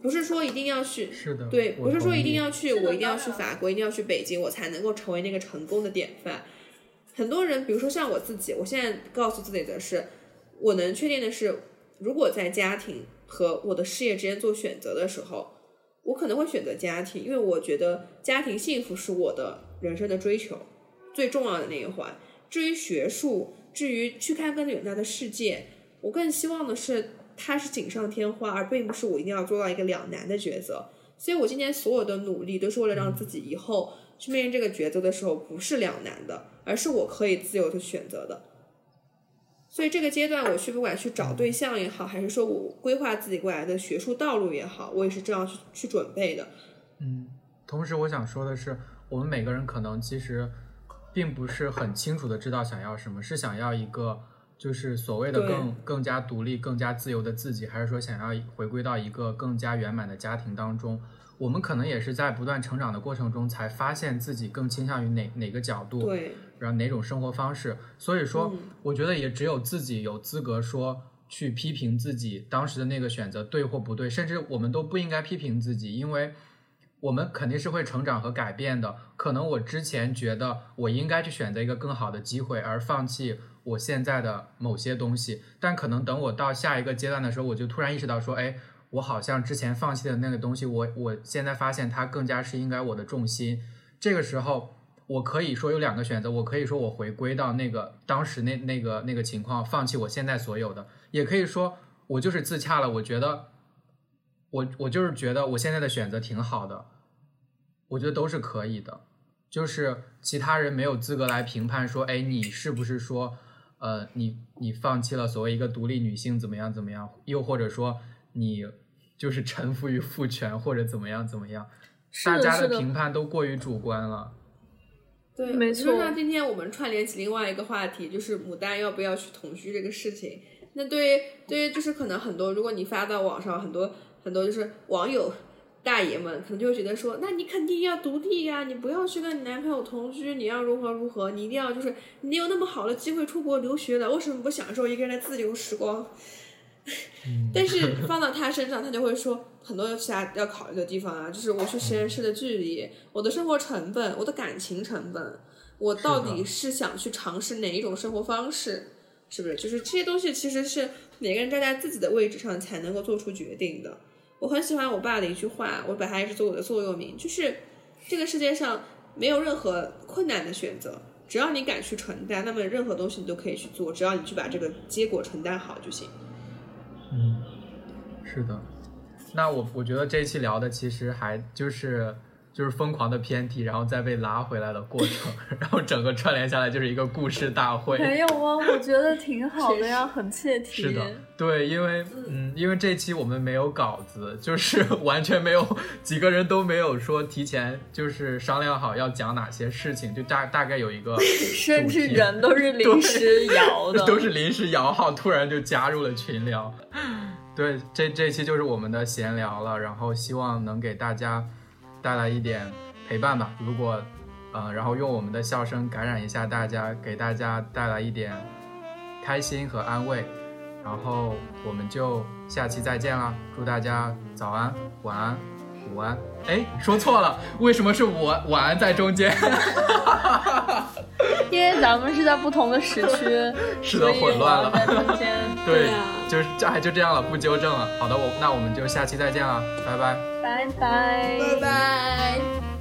不是说一定要去，是的，对，不是说一定要去，我一定要去法国，一定要去北京，我才能够成为那个成功的典范。很多人，比如说像我自己，我现在告诉自己的是，我能确定的是，如果在家庭和我的事业之间做选择的时候，我可能会选择家庭，因为我觉得家庭幸福是我的人生的追求最重要的那一环。至于学术，至于去看更远大的世界，我更希望的是它是锦上添花，而并不是我一定要做到一个两难的抉择。所以我今天所有的努力都是为了让自己以后去面临这个抉择的时候不是两难的，而是我可以自由去选择的。所以这个阶段，我去不管去找对象也好，还是说我规划自己未来的学术道路也好，我也是这样去去准备的。嗯，同时我想说的是，我们每个人可能其实并不是很清楚的知道想要什么，是想要一个就是所谓的更更加独立、更加自由的自己，还是说想要回归到一个更加圆满的家庭当中？我们可能也是在不断成长的过程中，才发现自己更倾向于哪哪个角度，对，然后哪种生活方式。所以说，嗯我觉得也只有自己有资格说去批评自己当时的那个选择对或不对，甚至我们都不应该批评自己，因为我们肯定是会成长和改变的。可能我之前觉得我应该去选择一个更好的机会，而放弃我现在的某些东西，但可能等我到下一个阶段的时候，我就突然意识到说，哎。我好像之前放弃的那个东西，我我现在发现它更加是应该我的重心。这个时候，我可以说有两个选择，我可以说我回归到那个当时那那个那个情况，放弃我现在所有的，也可以说我就是自洽了。我觉得，我我就是觉得我现在的选择挺好的，我觉得都是可以的。就是其他人没有资格来评判说，哎，你是不是说，呃，你你放弃了所谓一个独立女性怎么样怎么样，又或者说你就是臣服于父权或者怎么样怎么样，大家的评判都过于主观了。对，没错就像今天我们串联起另外一个话题，就是牡丹要不要去同居这个事情。那对于对于就是可能很多，如果你发到网上，很多很多就是网友大爷们可能就会觉得说，那你肯定要独立呀、你不要去跟你男朋友同居，你要如何如何，你一定要就是你有那么好的机会出国留学了，为什么不享受一个人的自由时光？但是放到他身上，他就会说很多其他要考虑的地方啊，就是我去实验室的距离，我的生活成本，我的感情成本，我到底是想去尝试哪一种生活方式，是不是？就是这些东西其实是每个人站在自己的位置上才能够做出决定的。我很喜欢我爸的一句话，我把它一直做我的座右铭，就是这个世界上没有任何困难的选择，只要你敢去承担，那么任何东西你都可以去做，只要你去把这个结果承担好就行。嗯，是的。那我我觉得这一期聊的其实还就是就是疯狂的偏题，然后再被拉回来的过程，然后整个串联下来就是一个故事大会。没有啊，我觉得挺好的呀，很切题。是的，对，因为嗯，因为这期我们没有稿子，就是 完全没有几个人都没有说提前就是商量好要讲哪些事情，就大大概有一个甚至人都是 临时摇的，都是临时摇号，突然就加入了群聊。对，这这期就是我们的闲聊了，然后希望能给大家带来一点陪伴吧。如果呃，然后用我们的笑声感染一下大家，给大家带来一点开心和安慰。然后我们就下期再见啦！祝大家早安、晚安、午安。哎，说错了，为什么是我晚安在中间？因为咱们是在不同的时区，是的混乱了我在中间。对对啊，就是这还就这样了，不纠正了。好的，我那我们就下期再见了，拜拜。拜拜。拜拜。